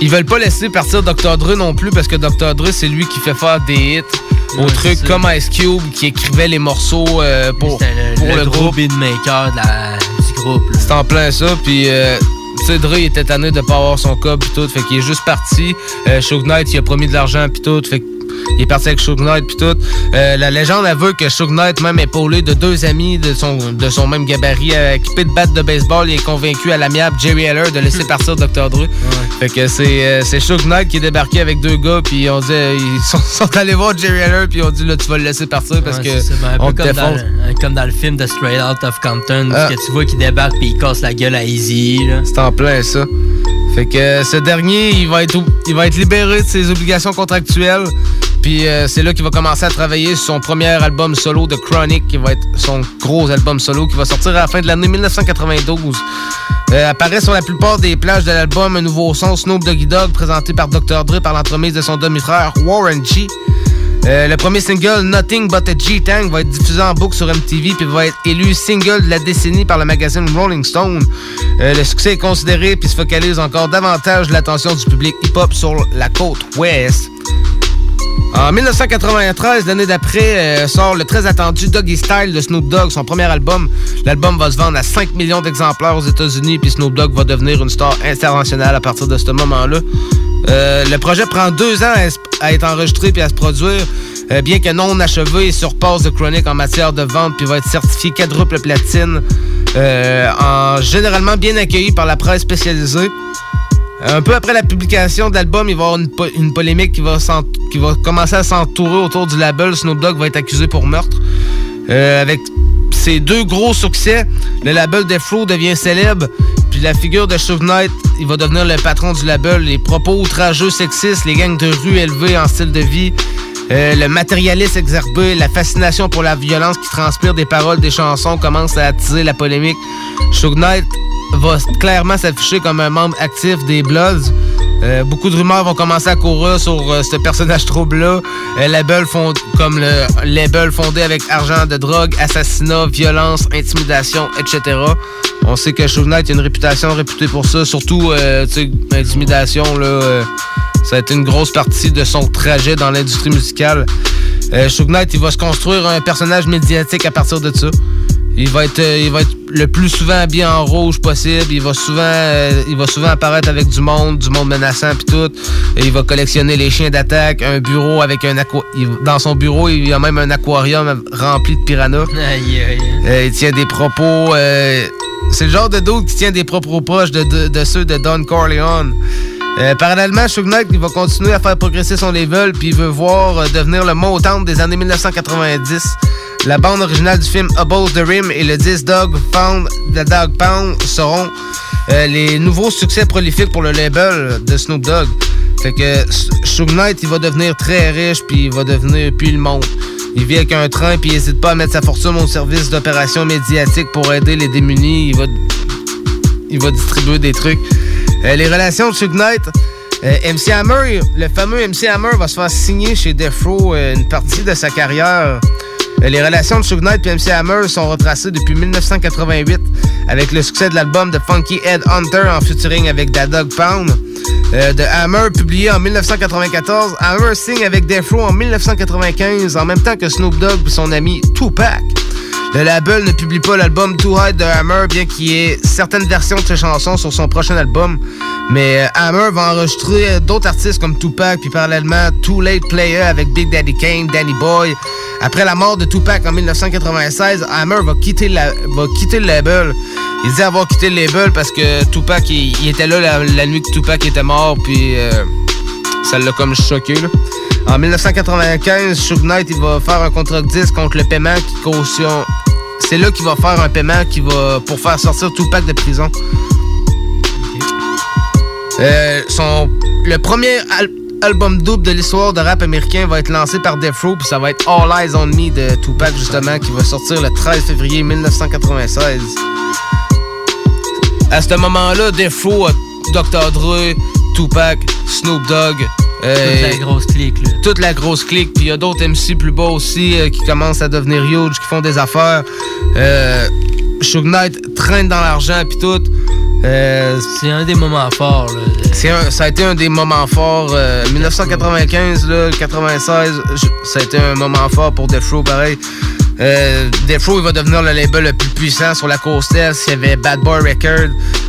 ils veulent pas laisser partir Dr. Dre non plus parce que Dr. Dre c'est lui qui fait faire des hits au Ouais, truc c'est ça. comme Ice Cube qui écrivait les morceaux euh, pour, pour le, le, gros groupe. beatmaker de la- du groupe. C'est en plein ça, puis euh, tu sais, Dre il était tanné de pas avoir son cob pis tout, fait qu'il est juste parti. Euh, Suge Knight il a promis de l'argent pis tout, fait qu'il est parti avec Suge Knight pis tout. Euh, la légende veut que Suge Knight, même épaulé de deux amis de son, de son même gabarit, euh, équipé de battes de baseball, il est convaincu à l'amiable Jerry Heller de laisser partir Dr. Dre. Fait que c'est euh, c'est Suge Knight qui est débarqué avec deux gars puis on dit euh, ils sont, sont allés voir Jerry Heller puis on dit là tu vas le laisser partir parce Ouais, que c'est ça, ben, un on comme dans, le, comme dans le film de Straight Out of Compton, Ah. que tu vois qu'il débarque puis il casse la gueule à Easy. là. C'est en plein ça. Fait que euh, ce dernier, il va être, libéré de ses obligations contractuelles. Puis euh, c'est là qu'il va commencer à travailler sur son premier album solo de Chronic, qui va être son gros album solo, qui va sortir à la fin de l'année 1992. Euh, apparaît sur la plupart des plages de l'album un nouveau son Snoop Doggy Dogg présenté par Dr. Dre par l'entremise de son demi-frère Warren G. Euh, le premier single, Nothing But a G-Tang, va être diffusé en boucle sur MTV puis va être élu single de la décennie par le magazine Rolling Stone. Euh, le succès est considéré puis se focalise encore davantage l'attention du public hip-hop sur la côte ouest. En 1993, l'année d'après, euh, sort le très attendu Doggy Style de Snoop Dogg, son premier album. L'album va se vendre à 5 millions d'exemplaires aux États-Unis, puis Snoop Dogg va devenir une star internationale à partir de ce moment-là. Euh, le projet prend deux ans à, être enregistré puis à se produire, euh, bien que non achevé, il surpasse The Chronic en matière de vente puis va être certifié quadruple platine, euh, en généralement bien accueilli par la presse spécialisée. Un peu après la publication de l'album, il va y avoir une, po- une polémique qui va, commencer à s'entourer autour du label. Snoop Dogg va être accusé pour meurtre. Avec ses deux gros succès, le label Death Row devient célèbre. Puis la figure de Knight, il va devenir le patron du label. Les propos outrageux sexistes, les gangs de rue élevés en style de vie, euh, le matérialisme exacerbé, la fascination pour la violence qui transpire des paroles des chansons commencent à attiser la polémique. Knight va clairement s'afficher comme un membre actif des Bloods. Euh, beaucoup de rumeurs vont commencer à courir sur euh, ce personnage trouble-là. Euh, label fond- fondé avec argent de drogue, assassinat, violence, intimidation, etc. On sait que Knight a une réputation réputée pour ça, surtout intimidation. Ça a été une grosse partie de son trajet dans l'industrie musicale. Euh, il va se construire un personnage médiatique à partir de ça. Il va être, euh, il va être le plus souvent habillé en rouge possible. Il va souvent, euh, il va souvent apparaître avec du monde, du monde menaçant puis tout. Et il va collectionner les chiens d'attaque, un bureau avec un aqua. il- dans son bureau, il y a même un aquarium rempli de piranhas. Aïe, aïe. Euh, il tient des propos. euh, c'est le genre de dude qui tient des propos proches de, de- de ceux de Don Corleone. Euh, parallèlement, Suge Knight il va continuer à faire progresser son level puis il veut voir euh, devenir le montant des années 1990. La bande originale du film Above the Rim et le disque Dog Pound, The Dog Pound seront euh, les nouveaux succès prolifiques pour le label de Snoop Dogg. Fait que Suge Knight, il va devenir très riche puis il va devenir puis le monde. Il vit avec un train puis il n'hésite pas à mettre sa fortune au service d'opérations médiatiques pour aider les démunis. Il va, il va distribuer des trucs. Euh, les relations de Suge Knight, euh, MC Hammer, le fameux MC Hammer va se faire signer chez euh, une partie de sa carrière. Euh, Les relations de Suge Knight et MC Hammer sont retracées depuis 1988 avec le succès de l'album de Funky Head Hunter en featuring avec Da Dog Pound. Euh, Hammer, publié en 1994, Hammer signe avec Death en 1995, en même temps que Snoop Dogg et son ami Tupac. Le label ne publie pas l'album Too High de Hammer, bien qu'il y ait certaines versions de ses chansons sur son prochain album. Mais euh, Hammer va enregistrer d'autres artistes comme Tupac, puis parallèlement Too Late Player avec Big Daddy Kane, Danny Boy. Après la mort de Tupac en 1996, Hammer va quitter, la- va quitter le label. Il dit avoir quitté le label parce que Tupac, il, était là la, nuit que Tupac était mort, puis euh, ça l'a comme choqué. En 1995, Suge Knight il va faire un contrat de disque contre le paiement qui caution c'est là qu'il va faire un paiement qui va pour faire sortir Tupac de prison. Euh, son, le premier al- album double de l'histoire de rap américain va être lancé par Death Row, puis ça va être All Eyes on Me de Tupac, justement, qui va sortir le 13 février 1996. À ce moment-là, Death Row a Dr. Dre, Tupac, Snoop Dogg. euh, Toute la grosse clique, là. toute la grosse clique. Puis il y a d'autres MC plus bas aussi euh, qui commencent à devenir huge, qui font des affaires. Euh, Suge Knight traîne dans l'argent puis tout. c'est un des moments forts. Là, ça a été un des moments forts. euh, 1995, là, 96, je- ça a été un moment fort pour Death Row, pareil. Euh, Death Row, il va devenir le label le plus puissant sur la côte Est. Il y avait Bad Boy Record,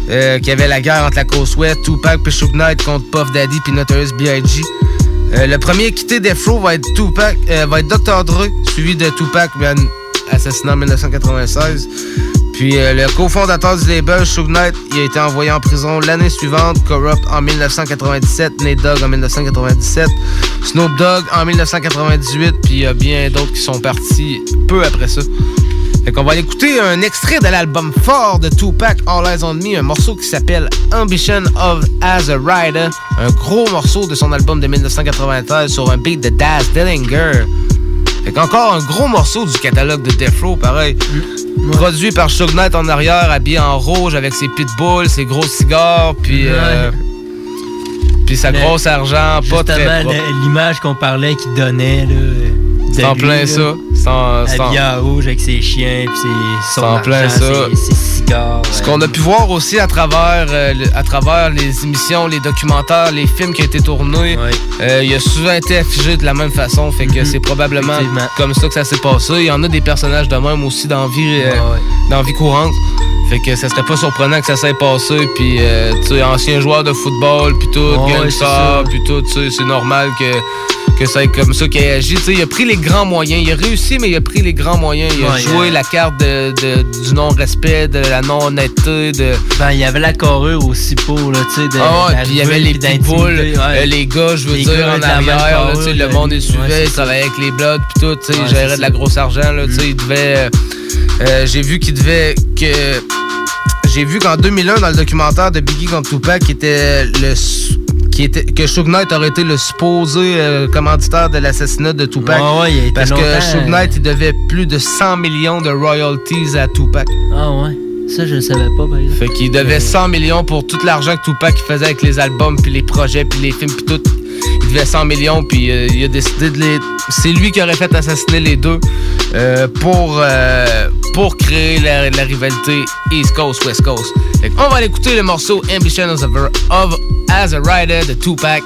euh, qui avait la guerre entre la côte Ouest, Tupac puis Suge Knight contre Puff Daddy puis Notorious B.I.G. Euh, le premier à quitter Death Row va être Tupac, euh, va être Dr. Dre, suivi de Tupac, bien assassiné en 1996. Puis euh, le cofondateur du label, Suge Knight, il a été envoyé en prison l'année suivante, Corrupt en 1997, Nate Dogg en 1997, Snoop Dogg en 1998, puis il y a bien d'autres qui sont partis peu après ça. Fait qu'on va écouter un extrait de l'album fort de Tupac, All Eyes on Me, un morceau qui s'appelle Ambition of As a Rider, un gros morceau de son album de 1993 sur un beat de Daz Dillinger. Fait qu'encore un gros morceau du catalogue de Death Row, pareil. Produit par Suge Knight en arrière, habillé en rouge avec ses pitbulls, ses gros cigares, puis euh, puis sa grosse argent, pas très l'image qu'on parlait qu'il donnait, là. C'est en plein ça. C'est en- c'est en- Habillé en rouge avec ses chiens, puis ses, en plein ça. Ses, ses cigares. Ce qu'on a pu voir aussi à travers, euh, à travers les émissions, les documentaires, les films qui ont été tournés, euh, il a souvent été affiché de la même façon. Fait que c'est probablement Mhm. Comme ça que ça s'est passé. Il y en a des personnages de même aussi dans vie, euh, dans vie courante. Fait que ça serait pas surprenant que ça s'est passé. Puis, euh, tu sais, ancien joueur de football, puis tout, Ouais, ça. puis tout, tu sais, c'est normal que, que ça ait comme ça qu'il ait agi. Tu sais, il a pris les grands moyens. Il a réussi, mais il a pris les grands moyens. Il a Ouais, joué la carte de, de- du non-respect, de la non-honnêteté, de... Ben, il y avait la carrure aussi pour, là, tu sais. Ah puis il y avait les d'intimider, ouais. euh, les gars, je veux Les dire, en arrière, tu sais, le de- monde les suivait, il travaillait avec les blogs, puis tout, tu sais, il gérait de la grosse argent, là, tu sais, il devait... euh, J'ai vu qu'il devait... que J'ai vu qu'en 2001, dans le documentaire de Biggie contre Tupac, qui était le... Qui était, que Suge Knight aurait été le supposé euh, commanditaire de l'assassinat de Tupac. Ouais, ouais, il a été parce que Suge euh, Knight, il devait plus de 100 millions de royalties à Tupac. Ah ouais. Ça, je le savais pas. Fait qu'il devait 100 millions pour tout l'argent que Tupac faisait avec les albums, puis les projets, puis les films, puis tout. Il devait 100 millions, puis euh, il a décidé de les... C'est lui qui aurait fait assassiner les deux euh, pour, euh, pour créer la, rivalité East Coast-West Coast. Fait qu'on va écouter le morceau Ambition of As a Rider de Tupac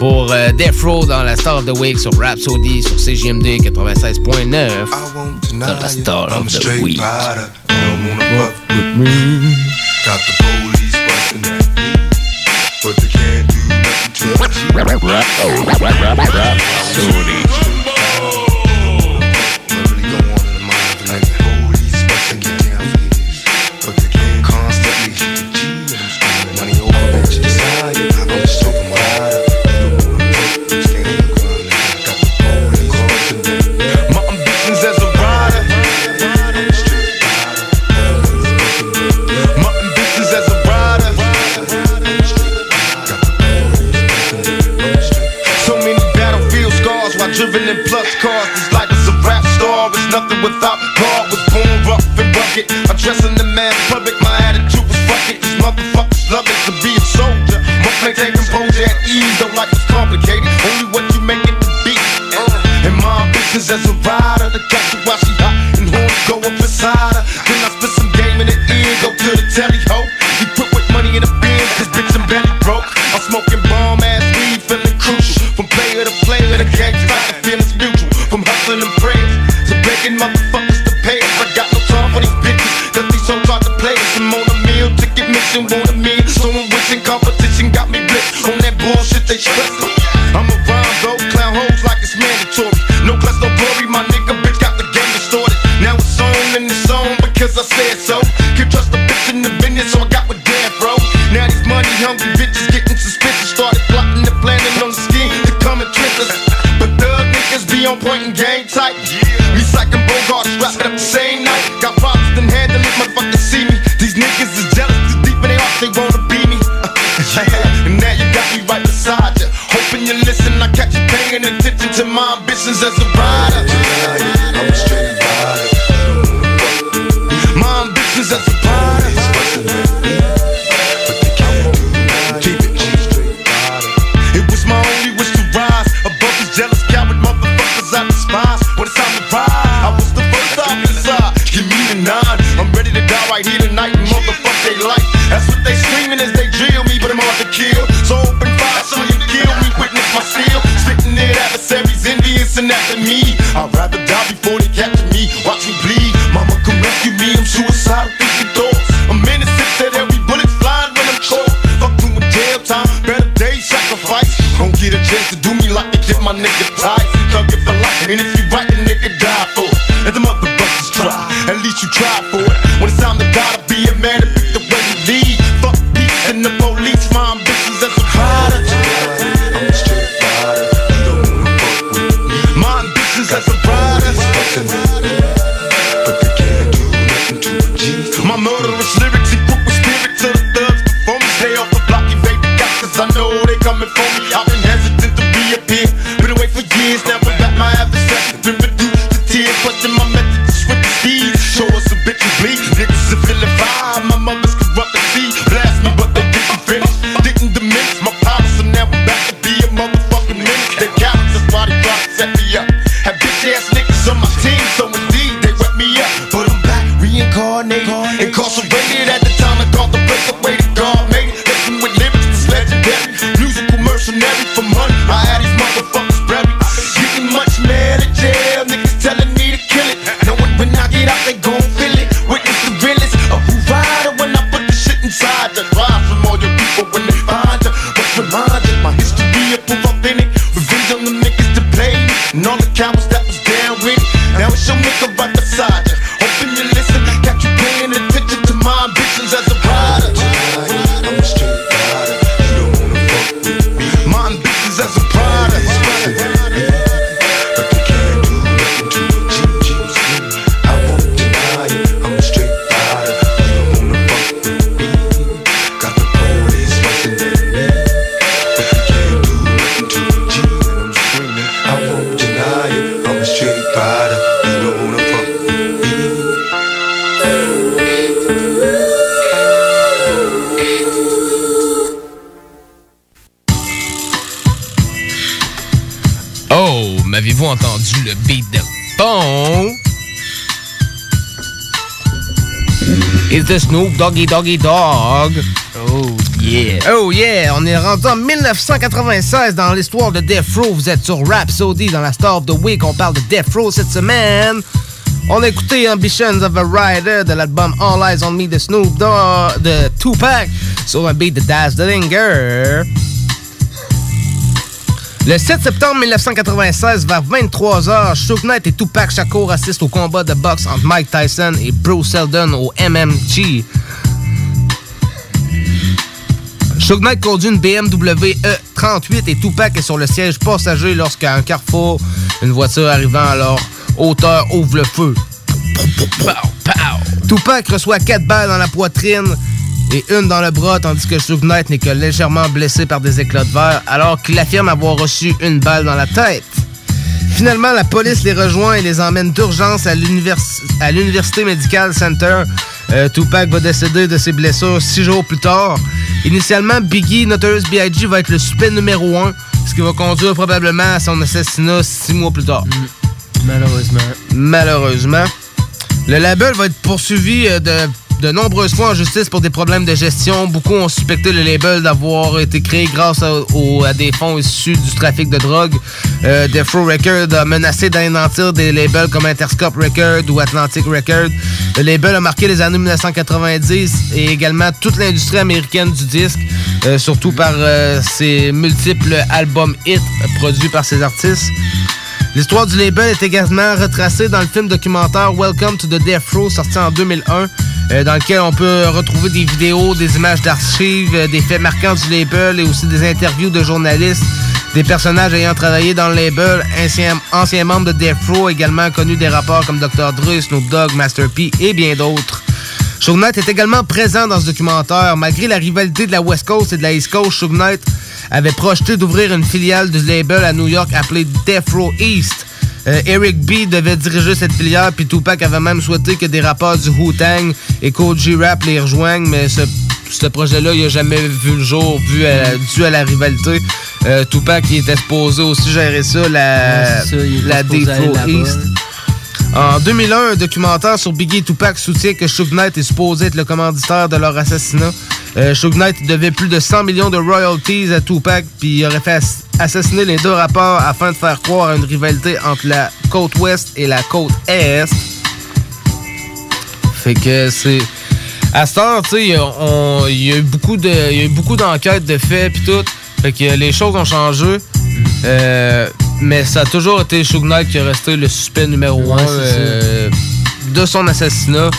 pour euh, Death Row dans la Star of the Week sur Rhapsody sur CGMD 96.9 dans la Star of the straight Week. Without God. Was born rough and rugged. I dress in the man public. My attitude was fuck it. These motherfuckers love it to be a Crazy bitches getting suspicious. Started plotting and planning on the scheme to come and trick us. But thug niggas be on point and game tight. Yeah. Me psych and strapped up the same night. Got problems and handle it, motherfuckers see me. These niggas is jealous, too deep in their hearts, they wanna be me. Yeah. and now you got me right beside you. Hoping you listen, I catch you paying attention to my ambitions as a rider. Snoop Doggy Doggy Dog. Oh yeah. Oh yeah, on est rendu en 1996 dans l'histoire de Death Row. Vous êtes sur Rhapsody dans la Star of the Week. On parle de Death Row cette semaine. On a écouté Ambitions of a Rider de l'album All Eyes on Me de Snoop Dogg de Tupac sur un beat de Daz Dillinger. Le 7 septembre 1996, vers 23h, Shook Knight et Tupac Shakur assistent au combat de boxe entre Mike Tyson et Bruce Seldon au MMG. Shook Knight conduit une BMW E38 et Tupac est sur le siège passager lorsqu'à un carrefour, une voiture arrivant à leur hauteur ouvre le feu. Tupac reçoit 4 balles dans la poitrine et une dans le bras, tandis que Knight n'est que légèrement blessé par des éclats de verre, alors qu'il affirme avoir reçu une balle dans la tête. Finalement, la police les rejoint et les emmène d'urgence à l'univers- à l'Université Medical Center. Euh, Tupac va décéder de ses blessures six jours plus tard. Initialement, Biggie, Notorious B.I.G. va être le suspect numéro un, ce qui va conduire probablement à son assassinat six mois plus tard. Malheureusement. Malheureusement. Le label va être poursuivi euh, de, de nombreuses fois en justice pour des problèmes de gestion. Beaucoup ont suspecté le label d'avoir été créé grâce à, à des fonds issus du trafic de drogue. Euh, Death Row Records a menacé d'anéantir des labels comme Interscope Records ou Atlantic Records. Le label a marqué les années 1990 et également toute l'industrie américaine du disque, euh, surtout par euh, ses multiples albums hits produits par ces artistes. L'histoire du label est également retracée dans le film documentaire Welcome to the Death Row, sorti en 2001, euh, dans lequel on peut retrouver des vidéos, des images d'archives, euh, des faits marquants du label et aussi des interviews de journalistes, des personnages ayant travaillé dans le label, anciens, membres de Death Row, également connus des rapports comme Dr. Dre, Snoop Dogg, Master P et bien d'autres. Suge Knight est également présent dans ce documentaire. Malgré la rivalité de la West Coast et de la East Coast, Suge Knight avait projeté d'ouvrir une filiale du label à New York appelée Death Row East. Euh, Eric B devait diriger cette filière, puis Tupac avait même souhaité que des rappeurs du Wu-Tang et Koji Rap les rejoignent, mais ce, ce projet-là, il n'a jamais vu le jour, vu à- dû à la rivalité. Euh, Tupac, il était supposé aussi gérer ça, la, Ouais, ça, la. East. En 2001, un documentaire sur Biggie Tupac soutient que Suge Knight est supposé être le commanditaire de leur assassinat. Euh, Knight devait plus de 100 millions de royalties à Tupac, puis il aurait fait ass- assassiner les deux rapports afin de faire croire à une rivalité entre la côte ouest et la côte est. Fait que c'est. À cette heure, tu sais, il y a eu beaucoup de, y a eu beaucoup d'enquêtes, de faits, puis tout. Fait que les choses ont changé. Euh, mais ça a toujours été Suge Knight qui est resté le suspect numéro Ouais, un euh, de son assassinat.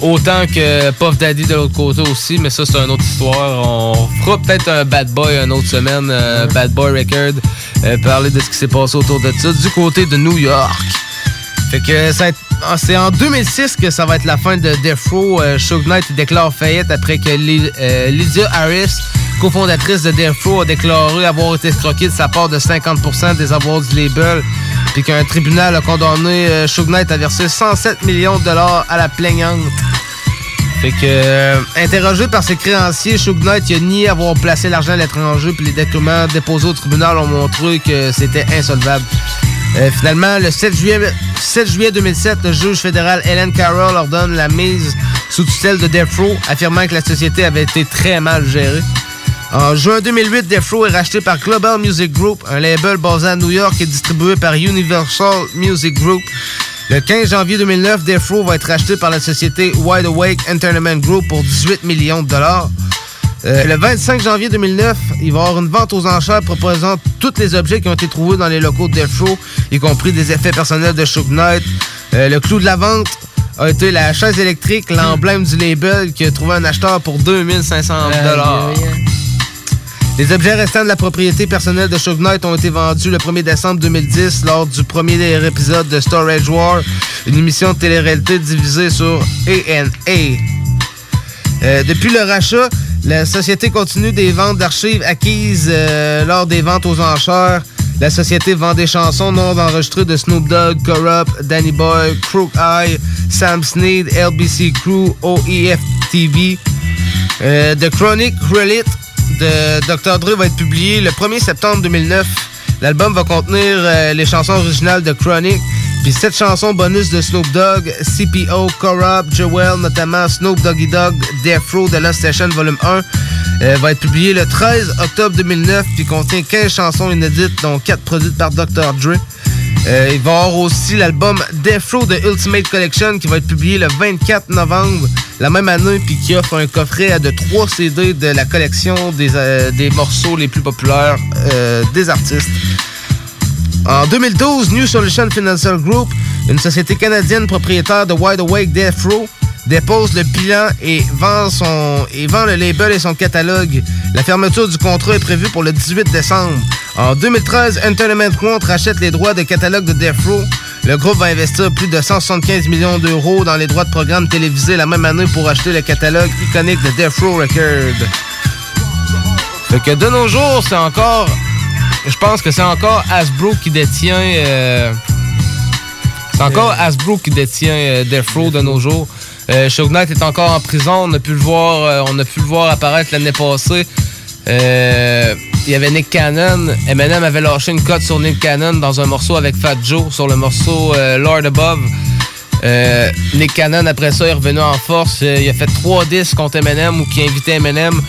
Autant que Puff Daddy de l'autre côté aussi, mais ça, c'est une autre histoire. On fera peut-être un Bad Boy une autre semaine, euh, Bad Boy Record, euh, parler de ce qui s'est passé autour de ça, du côté de New York. Fait que ça ah, c'est en 2006 que ça va être la fin de Death Row. Suge Knight déclare faillite après que Ly- Lydia Harris, cofondatrice de Death Row, a déclaré avoir été escroquée de sa part de 50% des avoirs du label. Puis qu'un tribunal a condamné euh, à verser 107 millions de dollars à la plaignante. Fait que, euh, interrogé par ses créanciers, Suge Knight a nié avoir placé l'argent à l'étranger, puis les documents déposés au tribunal ont montré que c'était insolvable. Euh, finalement, le 7 juillet, 7 juillet 2007, le juge fédéral Helen Carroll ordonne la mise sous tutelle de Death Row, affirmant que la société avait été très mal gérée. En juin 2008, Death Row est racheté par Global Music Group, un label basé à New York et distribué par Universal Music Group. Le 15 janvier 2009, Death Row va être racheté par la société Wide Awake Entertainment Group pour 18 millions de dollars. Euh, le 25 janvier 2009, il va y avoir une vente aux enchères proposant tous les objets qui ont été trouvés dans les locaux de Death Row, y compris des effets personnels de Suge Knight. Euh, le clou de la vente a été la chaise électrique, l'emblème du label qui a trouvé un acheteur pour 2500 dollars. Les objets restants de la propriété personnelle de Knight ont été vendus le 1er décembre 2010 lors du premier épisode de Storage War, une émission de télé-réalité divisée sur A&A. Euh, depuis le rachat, la société continue des ventes d'archives acquises euh, lors des ventes aux enchères. La société vend des chansons non enregistrées de Snoop Dogg, Corrupt, Danny Boy, Crook Eye, Sam Snead, LBC Crew, OEF TV. Euh, The Chronic Relic Dr. Dre va être publié le 1er septembre 2009. L'album va contenir euh, les chansons originales de Chronic, puis sept chansons bonus de Snoop Dogg, CPO, Corrupt, Joel, notamment Snoop Doggy Dogg, Death Row de Lost Station Volume 1. euh, va être publié le 13 octobre 2009, puis contient 15 chansons inédites, dont 4 produites par Dr. Dre. Euh, il va y avoir aussi l'album Death Row de Ultimate Collection qui va être publié le 24 novembre la même année, puis qui offre un coffret de 3 CD de la collection des, euh, des morceaux les plus populaires euh, des artistes. En 2012, New Solution Financial Group, une société canadienne propriétaire de Wide Awake Death Row, dépose le bilan et vend, son, et vend le label et son catalogue. La fermeture du contrat est prévue pour le 18 décembre. En 2013, Entertainment Group rachète les droits de catalogue de Death Row. Le groupe va investir plus de 175 millions d'euros dans les droits de programmes télévisés la même année pour acheter le catalogue iconique de Death Row Records. Fait que de nos jours, c'est encore. Je pense que c'est encore Hasbro qui détient. euh, c'est encore Hasbro qui détient euh, Death Row de nos jours. Euh, Knight est encore en prison. On a pu le voir, euh, apparaître l'année passée. Euh, il y avait Nick Cannon. Eminem avait lâché une cote sur Nick Cannon dans un morceau avec Fat Joe sur le morceau euh, Lord Above. Nick Cannon, après ça, est revenu en force. Il a fait trois disques contre Eminem ou qui invitait Eminem.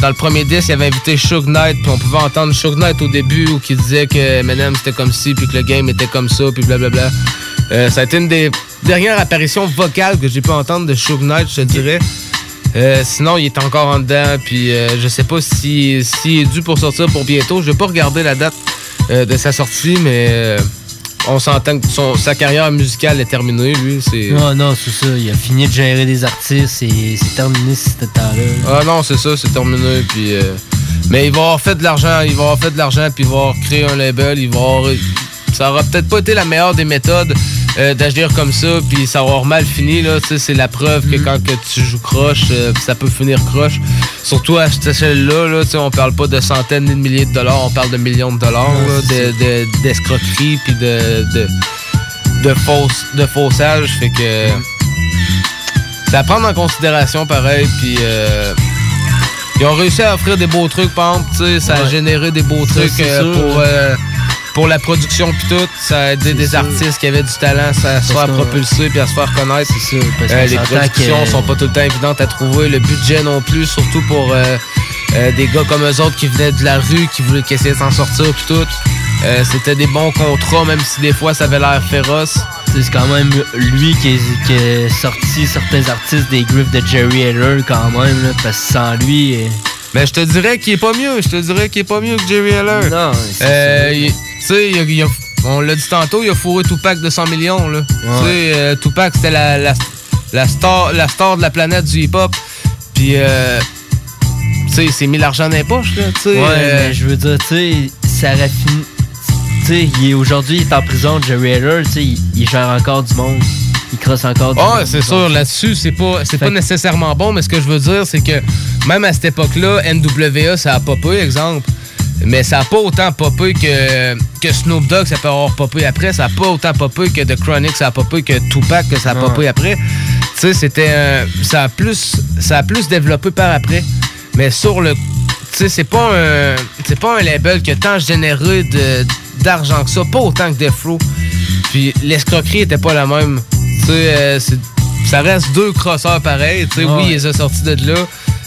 Dans le premier disque, il avait invité Suge Knight, puis on pouvait entendre Suge Knight au début où qui disait que Eminem c'était comme ci, puis que le game était comme ça, puis blablabla. Euh, ça a été une des dernières apparitions vocales que j'ai pu entendre de Suge Knight, je te dirais. Euh, sinon, il est encore en dedans, puis euh, je sais pas s'il si, s'il est dû pour sortir pour bientôt. Je vais pas regarder la date euh, de sa sortie, mais on s'entend que son- sa carrière musicale est terminée, lui. C'est... Non, non, c'est ça. Il a fini de gérer des artistes et c'est terminé ce temps-là. Ah non, c'est ça, c'est terminé. Puis, euh, mais il va avoir fait de l'argent, il va avoir fait de l'argent, puis il va avoir créé un label, il va avoir, ça aura peut-être pas été la meilleure des méthodes euh, d'agir comme ça, puis ça aura mal fini. Là, c'est la preuve que quand que tu joues croche, euh, ça peut finir croche. Surtout à cette échelle-là, là, on parle pas de centaines ni de milliers de dollars, on parle de millions de dollars là, de- de- d'escroquerie puis de, de, de, fausse, de faussage. Fait que c'est à prendre en considération pareil. Puis euh, ils ont réussi à offrir des beaux trucs, par exemple. Ça a généré des beaux Ça, trucs pour, pour la production puis tout. Ça a aidé des artistes qui avaient du talent à se faire propulser puis à se faire connaître. C'est ça, parce Euh, les productions que- sont pas tout le temps évidentes à trouver. Le budget non plus, surtout pour euh, euh, des gars comme eux autres qui venaient de la rue, qui voulaient qui essayaient de s'en sortir puis tout. Euh, C'était des bons contrats, même si des fois ça avait l'air féroce. C'est quand même lui qui, a sorti certains artistes des griffes de Jerry Heller quand même, là, parce que sans lui... Mais je te dirais qu'il est pas mieux. Je te dirais qu'il est pas mieux que Jerry Heller. Non, il- sais, a- a- on l'a dit tantôt, il a fourré Tupac de 100 millions. Là. Tu sais, euh, Tupac, c'était la, la, la star, la star de la planète du hip-hop. Puis, euh, tu sais, il s'est mis l'argent dans les poches. Là, Ouais, euh, mais je veux dire, tu sais, ça raffine. Tu sais, aujourd'hui, il est en prison, Jerry Heller, tu sais, il, il gère encore du monde. Il crosse encore du Ah, monde. c'est sûr, là-dessus, c'est pas, c'est pas nécessairement bon, mais ce que je veux dire, c'est que même à cette époque-là, NWA, ça a popé, exemple. Mais ça a pas autant popé que, que Snoop Dogg, ça peut avoir popé après. Ça a pas autant popé que The Chronic, ça a popé que Tupac, que ça a popé après. Tu sais, c'était. ça, a plus, ça a plus développé par après. Mais sur le. Tu sais, c'est pas un. C'est pas un label qui a tant généré de- d'argent que ça, pas autant que Death Row. Puis l'escroquerie était pas la même. Tu sais, euh, ça reste deux crosseurs pareils. Tu sais, Ouais. oui, il les a sortis de là.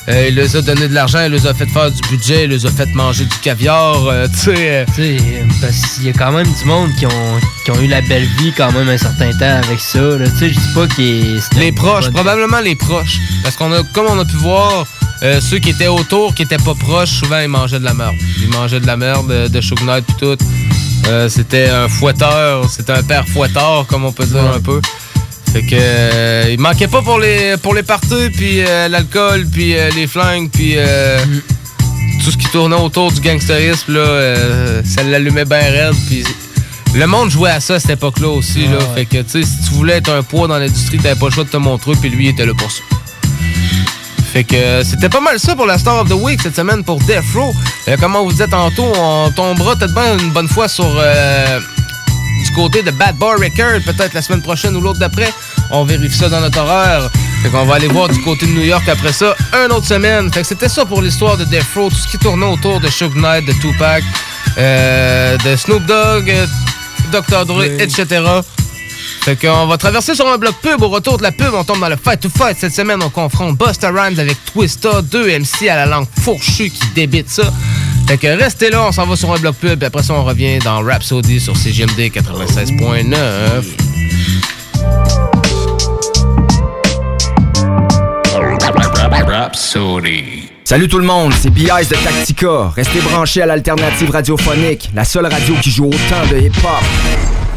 Euh, il les a donné de l'argent, il les a fait faire du budget, il les a fait manger du caviar. euh, tu sais, euh, Tu sais, euh, parce qu'il y a quand même du monde qui ont, qui ont eu la belle vie quand même un certain temps avec ça. là. Tu sais, je dis pas qu'il est. les proches, probablement les proches. Parce qu'on a, comme on a pu voir, euh, ceux qui étaient autour, qui étaient pas proches, souvent ils mangeaient de la merde. Ils mangeaient de la merde, euh, de Knight puis tout. Euh, c'était un fouetteur, c'était un père fouetteur, comme on peut dire un peu. Fait que euh, il manquait pas pour les pour les parties, puis euh, l'alcool, puis euh, les flingues, puis tout ce qui tournait autour du gangsterisme là, ça l'allumait bien raide, puis le monde jouait à ça à cette époque-là aussi. là. Fait que, tu sais, si tu voulais être un poids dans l'industrie, t'avais pas le choix de te montrer, puis lui, il était là pour ça. Fait que c'était pas mal ça pour la Star of the Week cette semaine pour Death Row. Comme on vous disait tantôt, on tombera peut-être bien une bonne fois sur du côté de Bad Boy Record, peut-être la semaine prochaine ou l'autre d'après. On vérifie ça dans notre horaire. Fait qu'on va aller voir du côté de New York après ça, une autre semaine. Fait que c'était ça pour l'histoire de Death Row, tout ce qui tournait autour de Suge Knight, de Tupac, euh, de Snoop Dogg, euh, Dr. Dre, etc. Fait qu'on va traverser sur un bloc pub. Au retour de la pub, on tombe dans le Fight to Fight. Cette semaine, on confronte Busta Rhymes avec Twista, deux MC à la langue fourchue qui débitent ça. Fait que restez là, on s'en va sur un bloc pub. Et après ça, on revient dans Rhapsody sur CGMD 96.9. Rhapsody. Salut tout le monde, c'est B.I.S. de Tactica. Restez branchés à l'alternative radiophonique, la seule radio qui joue autant de hip-hop.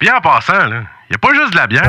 Bien en passant, il n'y a pas juste de la bière.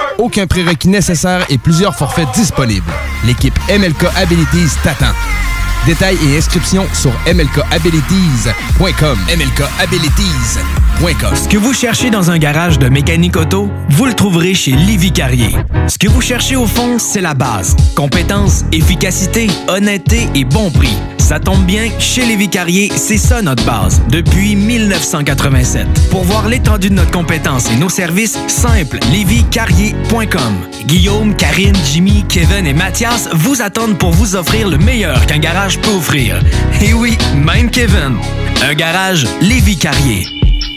aucun prérequis nécessaire et plusieurs forfaits disponibles. L'équipe MLK Abilities t'attend. Détails et inscriptions sur mlkabilities.com. mlkabilities.com. Ce que vous cherchez dans un garage de mécanique auto, vous le trouverez chez Livy Carrier. Ce que vous cherchez au fond, c'est la base. Compétence, efficacité, honnêteté et bon prix. Ça tombe bien, chez Lévi Carrier, c'est ça notre base, depuis 1987. Pour voir l'étendue de notre compétence et nos services, simple, lévicarrier.com. Guillaume, Karine, Jimmy, Kevin et Mathias vous attendent pour vous offrir le meilleur qu'un garage peut offrir. Et oui, même Kevin. Un garage Lévi Carrier.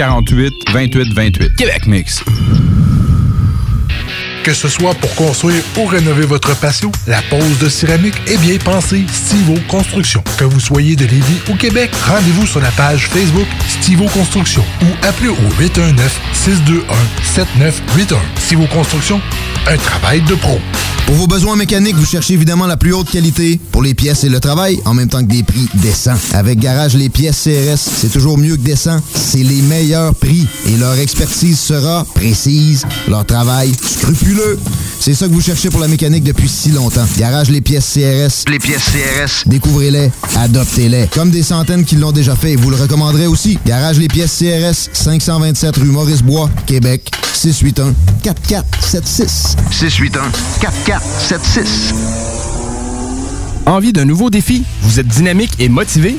648 28 28. Québec Mix. Que ce soit pour construire ou rénover votre patio, la pose de céramique est bien pensée Stivo Construction. Que vous soyez de Lévis ou Québec, rendez-vous sur la page Facebook Stivo Construction ou appelez au 819-621-7981. Stivo Construction, un travail de pro. Pour vos besoins mécaniques, vous cherchez évidemment la plus haute qualité pour les pièces et le travail, en même temps que des prix décents. Avec Garage Les Pièces CRS, c'est toujours mieux que décent. C'est les meilleurs prix et leur expertise sera précise, leur travail scrupuleux. C'est ça que vous cherchez pour la mécanique depuis si longtemps. Garage Les Pièces CRS. Les pièces CRS. Découvrez-les, adoptez-les. Comme des centaines qui l'ont déjà fait et vous le recommanderez aussi. Garage Les Pièces CRS, 527 rue Maurice-Bois, Québec, 681 4476. 681 4476. Envie d'un nouveau défi? Vous êtes dynamique et motivé?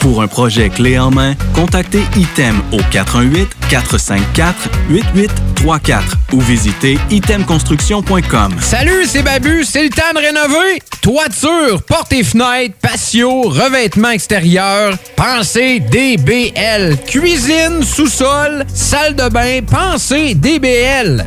Pour un projet clé en main, contactez ITEM au 418-454-8834 ou visitez itemconstruction.com. Salut, c'est Babu, c'est le temps de rénover. Toiture, portes et fenêtres, patio, revêtement extérieur, pensez DBL. Cuisine, sous-sol, salle de bain, pensez DBL.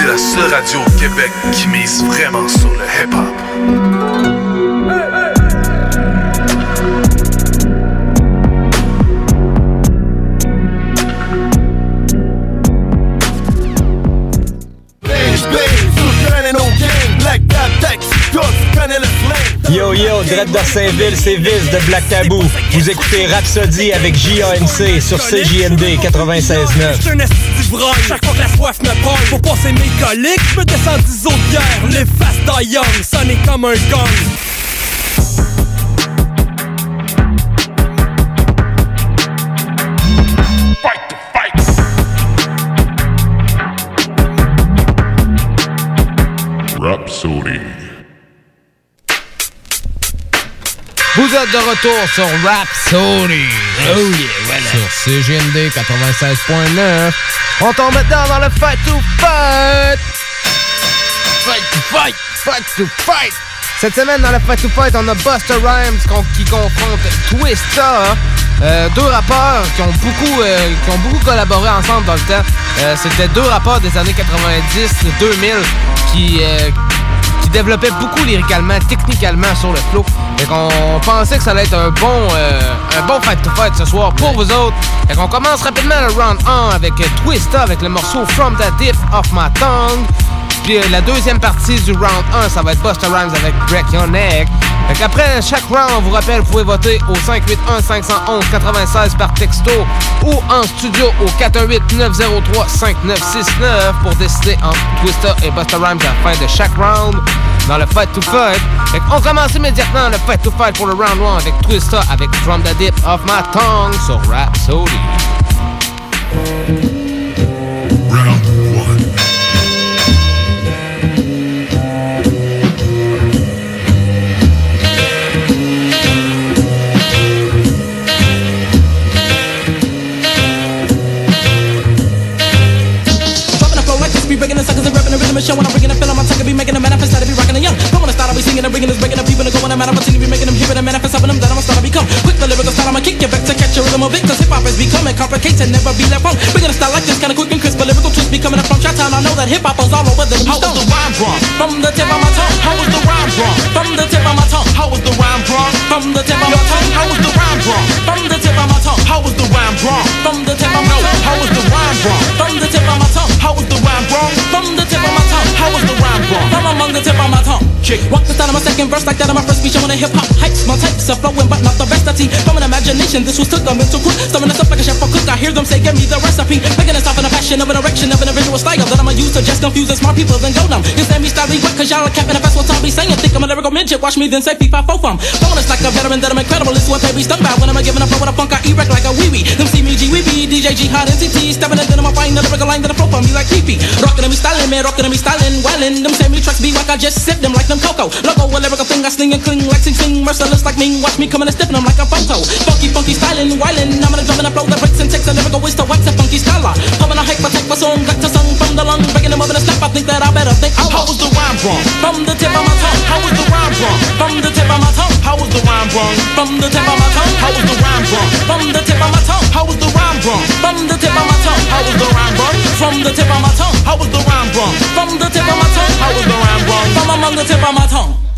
Écoutez la seule radio au Québec qui mise vraiment sur le hip-hop. Yo yo, Dread de Saint-Ville, c'est Viz de Black Tabou. Vous écoutez Rhapsody avec JANC sur CJND 96.9. Chaque fois que la soif me prend, pour passer mes coliques, je me descends 10 autres bières. Les fast young, sonner comme un gong. Rhapsody. Vous êtes de retour sur Rhapsody. Oh yeah, voilà. Sur CGND 96.9. On tombe maintenant dans le Fight to Fight. Fight to Fight. Fight to Fight. Cette semaine, dans le Fight to Fight, on a Buster Rhymes qui confronte Twista. Euh, deux rappeurs qui ont beaucoup euh, qui ont beaucoup collaboré ensemble dans le temps. Euh, C'était deux rappeurs des années 90-2000 qui, euh, qui développait beaucoup lyricalement, techniquement sur le flow. Fait qu'on pensait que ça allait être un bon, euh, un bon fight to fight ce soir pour vous autres. Fait qu'on commence rapidement le round 1 avec euh, Twista avec le morceau From the Dip of My Tongue. Puis euh, la deuxième partie du round 1, ça va être Buster Rhymes avec Break Your Neck. Fait qu'après chaque round, on vous rappelle, vous pouvez voter au 581-511-96 par texto ou en studio au 418-903-5969 pour décider entre Twista et Buster Rhymes à la fin de chaque round dans le Fight to Fight. Fait qu'on commence immédiatement le Fight to Fight pour le round 1 avec Twista avec From the Dip of My Tongue sur Rhapsody. Suckers and rapping the rhythm and showing I'm bringing the feeling my tongue, be making a manifest, that be rocking the young. Don't wanna start, I'll be singing and bringing this, breaking the people and I'm going to manifest, be making them hear it and manifest, helping them that I'm gonna start to become. Quick the lyrical style, I'ma kick you back to catch your rhythm of it, cause hip hop is becoming complicated, never be left wrong. Bringing a style like this, kinda quick and crisp, but lyrical twist be coming up from Chi-Town. I know that hip hop is all over the How was the rhyme wrong? From the tip of my tongue, how was the rhyme wrong? From the tip of my tongue, how was the rhyme wrong? From the tip of my tongue, the tip of my tongue. Chick. Walk the start of my second verse like that of my first speech. I want a hip hop hypes. My types are flowing, but not the best I teach. From an imagination, this was took a mental quick. Stirring us up like a chef or cook. I hear them say, give me the recipe. Making us off in a passion of an erection of an visual style that I'ma use to just confuse the smart people then go numb. You stand me style wet, cause y'all are capping if that's what I'll be saying. Think I'm a lyrical midget, watch me then say FIFA fofum. Flowing us like a veteran that I'm incredible. It's what they be stung by when I'm giving up with a funk. I erect like a wee wee. Them see me G wee bee, DJ G hot NCT. Stepping in, then I'm find the lyrical line that I from. You like creepy. Rockin' me styling, man, rockin' me styling. Wildin', them say me tracks be like I just sip them like them cocoa. Logo, a lyrical thing I sling and cling like sing sing. Merciless like me. Watch me coming and stiffin' them like a photo. Funky, funky styling, wildin'. I'm gonna drum in a flow that breaks and takes a lyrical waste to wax a funky style. Coming a hype, I take my song, got to song from the lung. Breaking them up in a step, I think that I better think. Oh, how was the rhyme wrong? From the tip of my tongue, how was the rhyme wrong? From the tip of my tongue, how was the rhyme wrong? From the tip of my tongue, how was the rhyme wrong? From the tip of my tongue, how was the rhyme wrong? From the tip of my tongue, how was the rhyme wrong? From the tip of my tongue, how was the rhyme wrong? From the tip of my tongue, how was the rhyme wrong? From among the tip of my tongue.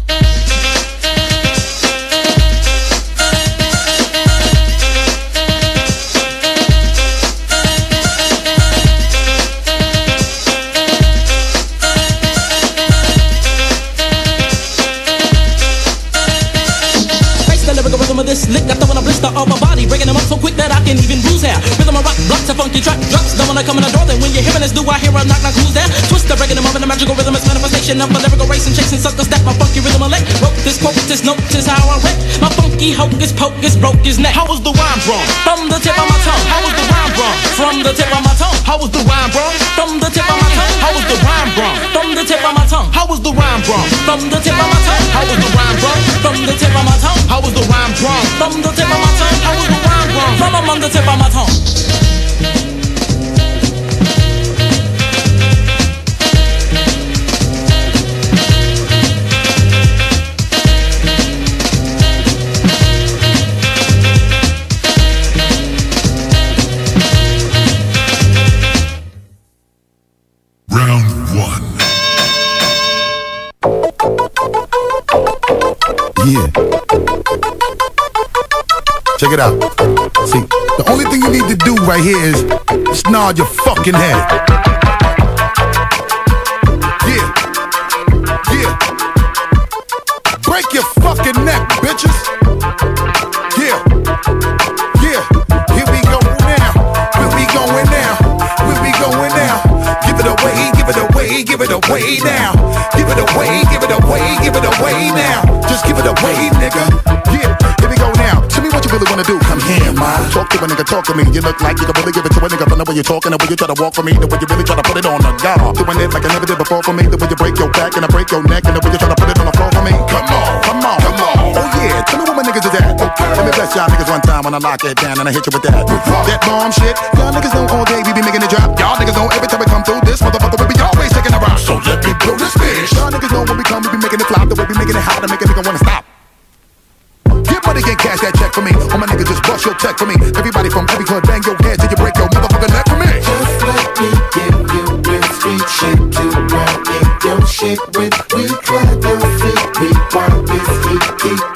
Rhythm of rock, blocks a funky track, drops. Don't wanna come in the door, then when you're hearing this, do I hear a knock knock? Who's there? Twist the up in a magical rhythm. It's manifestation of a lyrical race and chasing suckers that my funky rhythm elect. Wrote this quote, this note is how I wreck. My funky hocus pocus broke his neck. How was the rhyme wrong? From the tip of my tongue. How was the rhyme wrong? From the tip of my tongue. How was the rhyme wrong? From the tip of my tongue. How was the rhyme wrong? From the tip of my tongue. How was the rhyme wrong? From the tip of my tongue. How was the rhyme wrong? From the tip of my tongue. How was the rhyme wrong? From the tip of my tongue. How was the rhyme wrong? From among the tip of my tongue. Check it out. See, the only thing you need to do right here is nod your fucking head. Yeah. Yeah. Break your fucking neck, to talk to me. You look like you can really give it to a nigga from the way you're talking, the way you try to walk for me, the way you really try to put it on the guard. Doing it like I never did before for me, the way you break your back and I break your neck, and the way you try to put it on the floor for me. Come on, come on, come on. Oh yeah, tell me where my niggas is at. Okay. Let me bless y'all niggas one time when I lock it down and I hit you with that. That bomb shit. Y'all niggas know all check for me. Everybody from every club bang your head till you break your motherfucking neck for me. Just let me give you real street shit to in your shit with. We your feet, we want this heat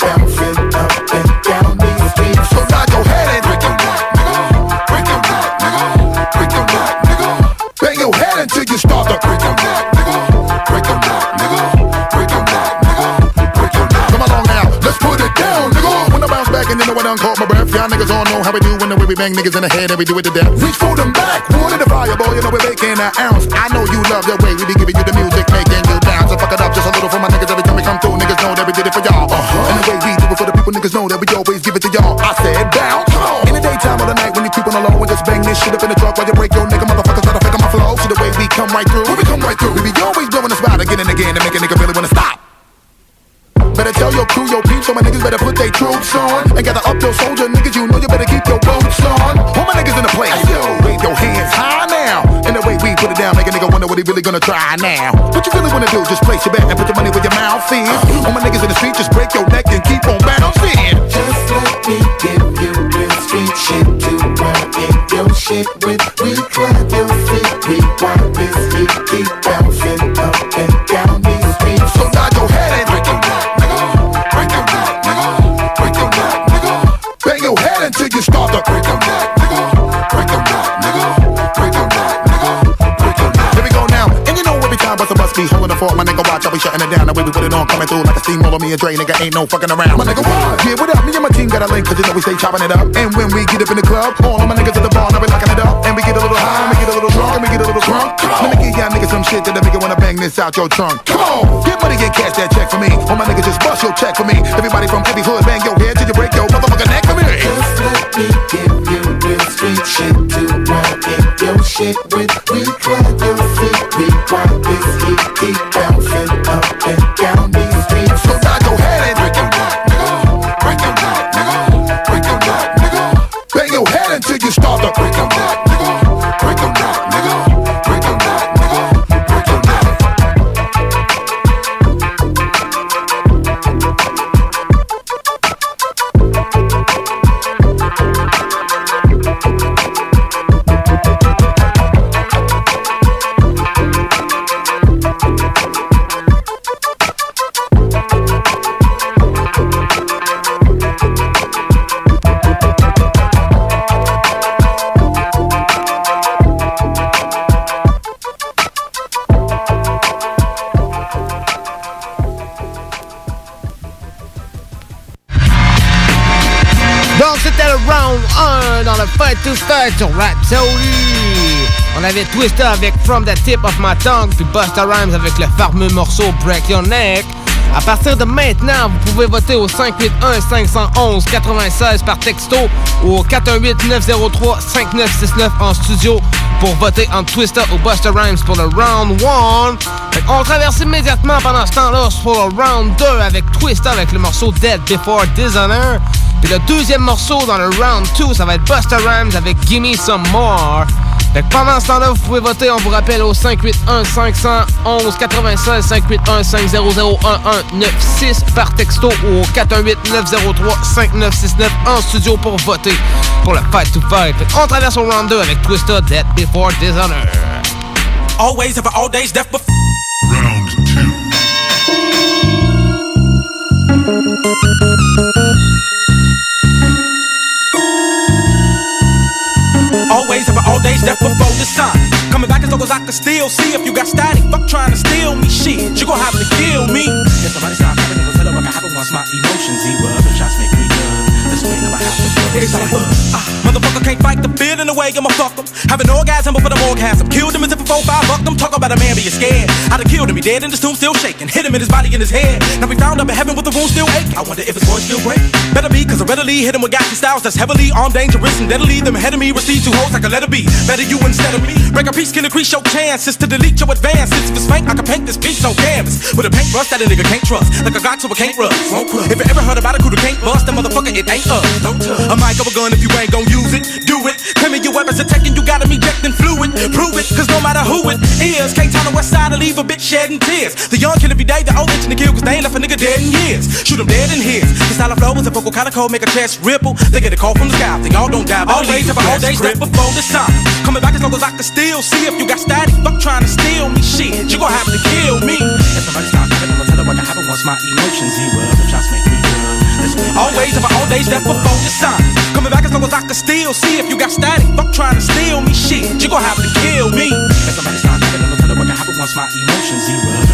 bang niggas in the head and we do it to death. Reach for them back, water the fire, boy. You know we're making an ounce. I know you love the way we be giving you the music, making you bounce. So fuck it up just a little for my niggas every time we come through. Niggas know that we did it for y'all. Uh-huh. And the way we do it for the people, niggas know that we always give it to y'all. I said bounce. In the daytime or the night when you creep on the low and just bang this shit up in the truck while you break your nigga motherfuckers try to fake my flow. See the way we come right through. When we come right through, we be always blowing the spot again and again to make a nigga really wanna stop. Better tell your crew, your peeps, so my niggas better put their troops on. And gather up your soldier niggas, gonna try now. What you really wanna do, just place your bet and put your money where your mouth is. All my niggas in the street, just break your neck and keep on bouncing. Just let me give you real street shit to run in your shit with. We clap your feet, we want this heat keep bouncing up and like a Dre, nigga, ain't no fucking around. My nigga, what? Yeah, what up? Me and my team got a link, cause you know we stay chopping it up. And when we get up in the club, all of my niggas at the bar, now we locking it up. And we get a little high, and we get a little drunk, and we get a little drunk. Let me give y'all niggas some shit that'll make you wanna bang this out your trunk. Come on, get money and cash that check for me. All my niggas just bust your check for me. Everybody from every hood, bang your head till you break your motherfucking neck for me. Just let me give you real street shit to run in your shit with. We clap your feet, we want this heat keep bouncing up and down avait Twister avec From the Tip of My Tongue, puis Busta Rhymes avec le fameux morceau Break Your Neck. À partir de maintenant, vous pouvez voter au 581-511-96 par texto ou au 418-903-5969 en studio pour voter entre Twister ou Busta Rhymes pour le round 1. On traverse immédiatement pendant ce temps-là pour le round 2 avec Twister avec le morceau Dead Before Dishonor. Puis le deuxième morceau dans le round 2, ça va être Busta Rhymes avec Gimme Some More. Fait que pendant ce temps-là, vous pouvez voter, on vous rappelle, au 581-511-96, 581-500-1196 par texto ou au 418-903-5969 en studio pour voter pour le Fight to Fight. On traverse au round 2 avec Twister Dead Before Dishonor. Always and for all days death before the sun. Coming back as long as I can still see. If you got static, fuck trying to steal me. Shit, you gon' have to kill me. If somebody stop having it, tell them I can have once my emotions. See what other shots make me good. This way, never happens. It's like, uh, uh motherfucker can't fight the in the way, I'ma fuck them. Have an orgasm before the orgasm. Killed him as if a 4-5 bucked them. Talk about a man being scared. I'd have killed him, he dead in his tomb still shaking. Hit him in his body and his head. Now we found up in heaven with the wound still aching. I wonder if his voice still break. Better be, cause I readily hit him with gassy styles that's heavily armed, dangerous, and deadly. Them ahead of me receive two holes, I can let it be. Better you instead of me. Break a piece can increase your chances to delete your advances. If it's faint, I can paint this piece on canvas. With a paintbrush that a nigga can't trust. Like a Glock to a can't rust. If you ever heard about a crew that can't bust, that motherfucker, it ain't us. A mic of a gun if you ain't gon' use it. Do it. Me your weapons attacking, you gotta be injecting fluid. Prove it, cause no matter who it is, can't tell the west side to leave a bitch shedding tears. The young kill every day, the old itching to kill, cause they ain't left a nigga dead in years. Shoot him dead in his. The style of flow is a vocal kind of cold, make a chest ripple. They get a call from the sky, they all don't die. Always have a whole day step before the sun. Coming back as long as I can still see if you got static. Fuck trying to steal me, shit. You gon' have to kill me. If somebody stop talking, I'ma tell her what can happen once my emotions erupt. If shots make good. Always have a all day step before the sun. Coming back as long as I can still see if you got static. Fuck trying to steal me, shit. You gon' have to kill me. If somebody stop talking, I'ma tell her what can happen once my emotions erupt.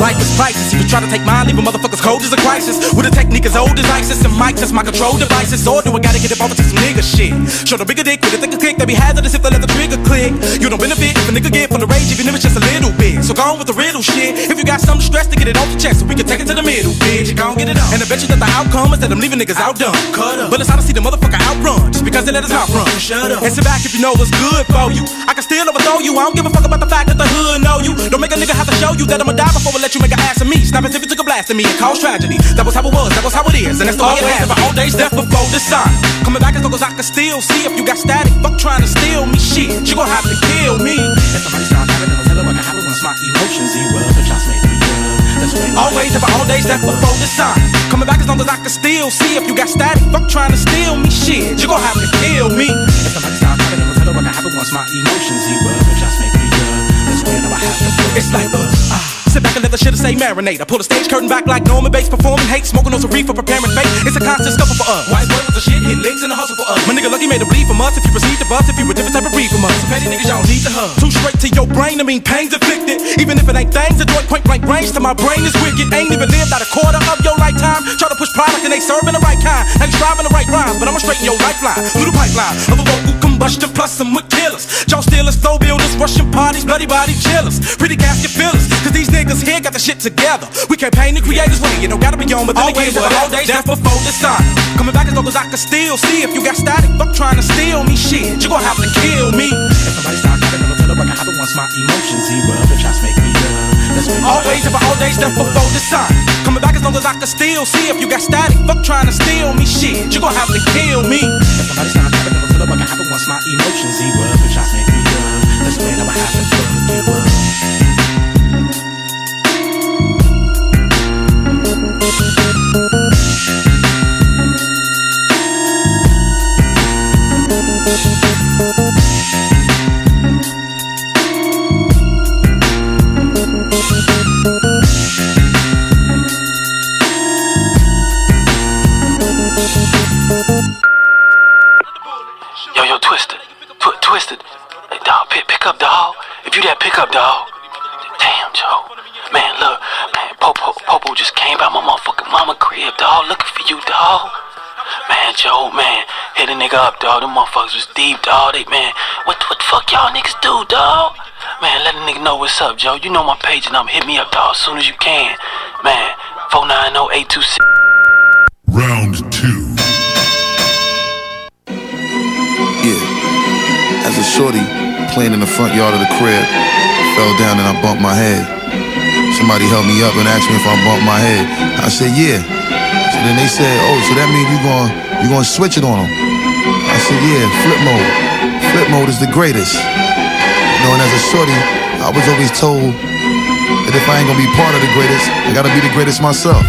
Life is crisis. If you try to take mine, leaving motherfuckers cold as a crisis. With a technique as old as ISIS and mics as my control devices. Or do I gotta get involved with some nigga shit? Show the bigger dick with a thicker kick that be hazardous if they let the trigger click. You don't benefit if a nigga get from the rage, even if it's just a little bit. So go on with the riddle shit. If you got some stress to get it off your chest, so we can take it to the middle, bitch. You gon' get it on. And I bet you that the outcome is that I'm leaving niggas outdone. Cut up. But it's see the motherfucker outrun just because they let us outrun. Shut up. And sit back if you know what's good for you. I can still overthrow you. I don't give a fuck about the fact that the hood know you. Don't make a nigga have to show you that I'ma die before I let you make an ass of me. Snap as if you took a blast at me and caused tragedy. That was how it was, that was how it is, and that's the way it has. All days death before the sun. Coming back as long as I can still see if you got static. Fuck trying to steal me, shit. You gon' have to kill me. If somebody start having, I'ma tell her what can happen once my emotions erupt. If shots make me. Always have all days death before the sun. Coming back as long as I can still see if you got static. Fuck trying to steal me, shit. You gon' have to kill me. If somebody start having, I'ma tell her what can happen once my emotions erupt. If shots make me good. That's when I'ma have to. It's like uh, ah. Sit back and let the shit say marinate. I pull the stage curtain back like Norman Bates performing hate. Smoking on some reef for preparing fate. It's a constant scuffle for us. White boy with the shit, hit licks in the hustle for us. My nigga lucky made a bleed from us. If you proceed to bust, if you a different type of breed from us. Petty niggas y'all need to hug. Too straight to your brain, I mean pains inflicted. Even if it ain't things, joint point blank range to my brain is wicked. Ain't even lived out a quarter of your lifetime. Try to push product and they serving the right kind. You striving the right rhymes, but I'ma straighten your lifeline through the pipeline of a vocal combustion plus some with killers. Jaw stealers, flow builders, Russian parties, bloody body chillers. Pretty casket fillers, cause these niggas here got the shit together. We campaign the creators way, you don't gotta be on, but then again, what all day, death before the sun. Coming back as long as I can still see if you got static. Fuck trying to steal me, shit. You gon' have to kill me. If somebody start talking, I'ma tell her what can happen once my emotions erupt. If shots make me when always have all days death before the sun. Coming back as long as I can still see if you got static. Fuck trying to steal me, shit. You gon' have to kill me. If somebody start talking, I'ma tell her what can happen once my emotions erupt. If shots make me good. That's when I'ma have to fuck you up. Them motherfuckers was deep, dog. They, man, what, what the fuck y'all niggas do, dog? Man, let a nigga know what's up, Joe. You know my page and I'm Hit me up, dog, as soon as you can. Man, 490-826. Round two. Yeah. As a shorty playing in the front yard of the crib, fell down and I bumped my head. Somebody helped me up and asked me if I bumped my head. I said, yeah. So then they said, oh, so that means you going you gonna switch it on them. Said, yeah, flip mode. Flip mode is the greatest. You know, and as a shorty, I was always told that if I ain't gonna be part of the greatest, I gotta be the greatest myself.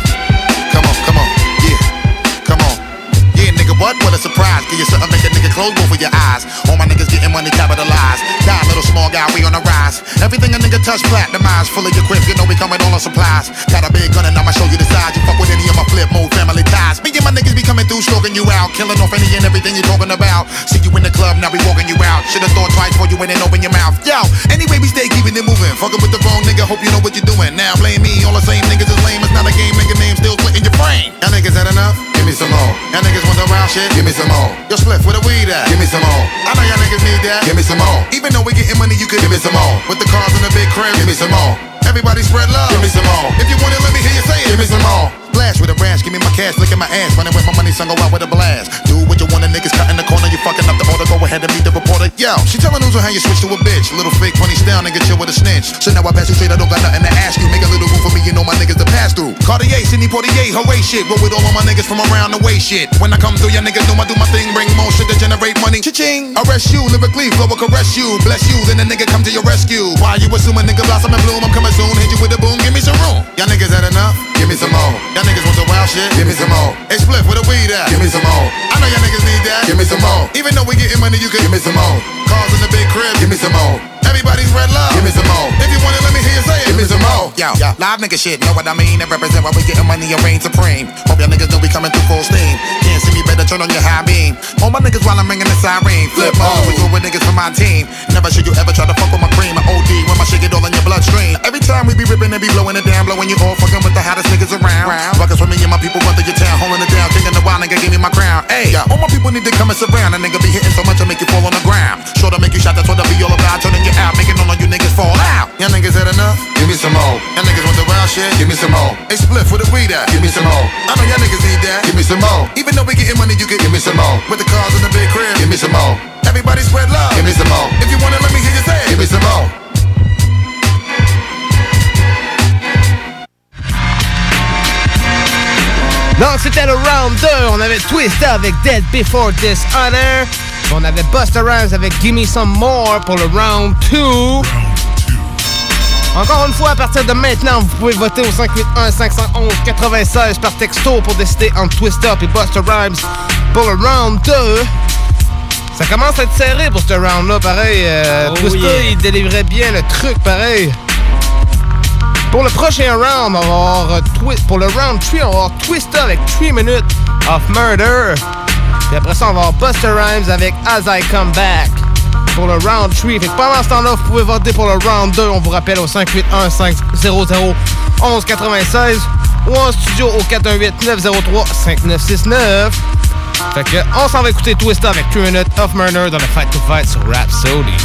What? What a surprise. Give you something, make a nigga close both of your eyes. All my niggas getting money capitalized. Die, little small guy, we on the rise. Everything a nigga touch, platinumized. Full of your you know we coming on on supplies. Got a big gun and I'ma show you the size. You fuck with any of my flip mode family ties. Me and my niggas be coming through, stalking you out, killing off any and everything you're talking about. See you in the club, now we walking you out. Should've thought twice before you went and open your mouth. Yo, anyway, we stay keeping it moving. Fucking with the wrong nigga, hope you know what you're doing. Now blame me, all the same niggas is lame. It's not a game, nigga name still splitting your brain. Y'all niggas had enough? Give me some more. Y'all niggas want the wild shit? Give me some more. Yo, Spliff, where the weed at? Give me some more. I know y'all niggas need that. Give me some more. Even though we getting money, you could give me some more. With the cars in the big crib, give me some more. Everybody spread love. Give me some more. If you want it, let me hear you say it. Give me some more. Splash with a rash, give me my cash, look my ass, running with my money, son, go out with a blast. Do what you want, the niggas cut in the corner, you fucking up the order, go ahead and meet the reporter. Yo, she telling news on how you switch to a bitch. Little fake funny style, nigga, chill with a snitch. So now I pass you straight, I don't got nothing to ask you. Make a little room for me, you know my niggas to pass through. Cartier, Sidney Portier, hooray shit. Roll with all of my niggas from around the way shit. When I come through, y'all niggas know I do my thing, bring more shit to generate money. Cha-ching, arrest you, lyrically, flow will caress you. Bless you, then the nigga come to your rescue. Why you assuming nigga blossom and bloom? I'm coming soon, hit you with a boom, give me some room. Y'all niggas had enough? Give me some more. Y'all niggas want the wild shit? Give me some more. Hey, Spliff, where the weed at? Give me some more. I know y'all niggas need that. Give me some more. Even though we getting money, you can give me some more. Cars in the big crib, give me some more. Everybody's red love. Give me some more. If you want it, let me hear you say it. Give me some more. Yo, yo, live nigga shit, know what I mean? And represent why we getting money and reign supreme. Hope y'all niggas know we coming through full steam. Can't see me, better turn on your high beam. All my niggas while I'm ringing the siren. Flip mode, we with niggas from my team. Never should you ever try to fuck with my cream. I OD when my shit get all in your bloodstream. Every time we be ripping and be blowing it down, blowing you all fucking with the hottest niggas around. Rockets with me and my people run through your town, holding it down, king of the wild nigga, give me my crown. Hey, all my people need to come and surround. A nigga be hitting so much I make you fall on the ground. Sure to make you shot, that's what I be all about. Turning you out, making all of you niggas fall out. Y'all niggas had enough? Give me some more. Y'all niggas want the wild shit? Give me some more. Hey, Spliff, where the weed at? Give me some more. I know y'all niggas need that. Give me some more. Even though we getting money, you can give me some more. With the cars in the big crib, give me some more. Everybody spread love. Give me some more. If you wanna let me hear you say it. Give me some more. C'était le round 2. On avait Twista avec Dead Before Dishonor. On avait Busta Rhymes avec Gimme Some More pour le round 2. Encore une fois, à partir de maintenant, vous pouvez voter au 581-511-96 par texto pour décider entre Twista et Busta Rhymes pour le round 2. Ça commence à être serré pour ce round-là, pareil. Euh, Oh Twista, yeah. il délivrait bien le truc, pareil. Pour le prochain round, on va avoir euh, pour le round 3, on va avoir Twista avec 3 minutes of murder. Puis après ça, on va avoir Buster Rhymes avec As I Come Back pour le round 3. Fait que pendant ce temps-là, vous pouvez voter pour le round 2. On vous rappelle au 581 500 1196 ou en studio au 418 903 5969. Fait que on s'en va écouter Twista avec 3 minutes of murder dans le Fight to Fight sur Rhapsody.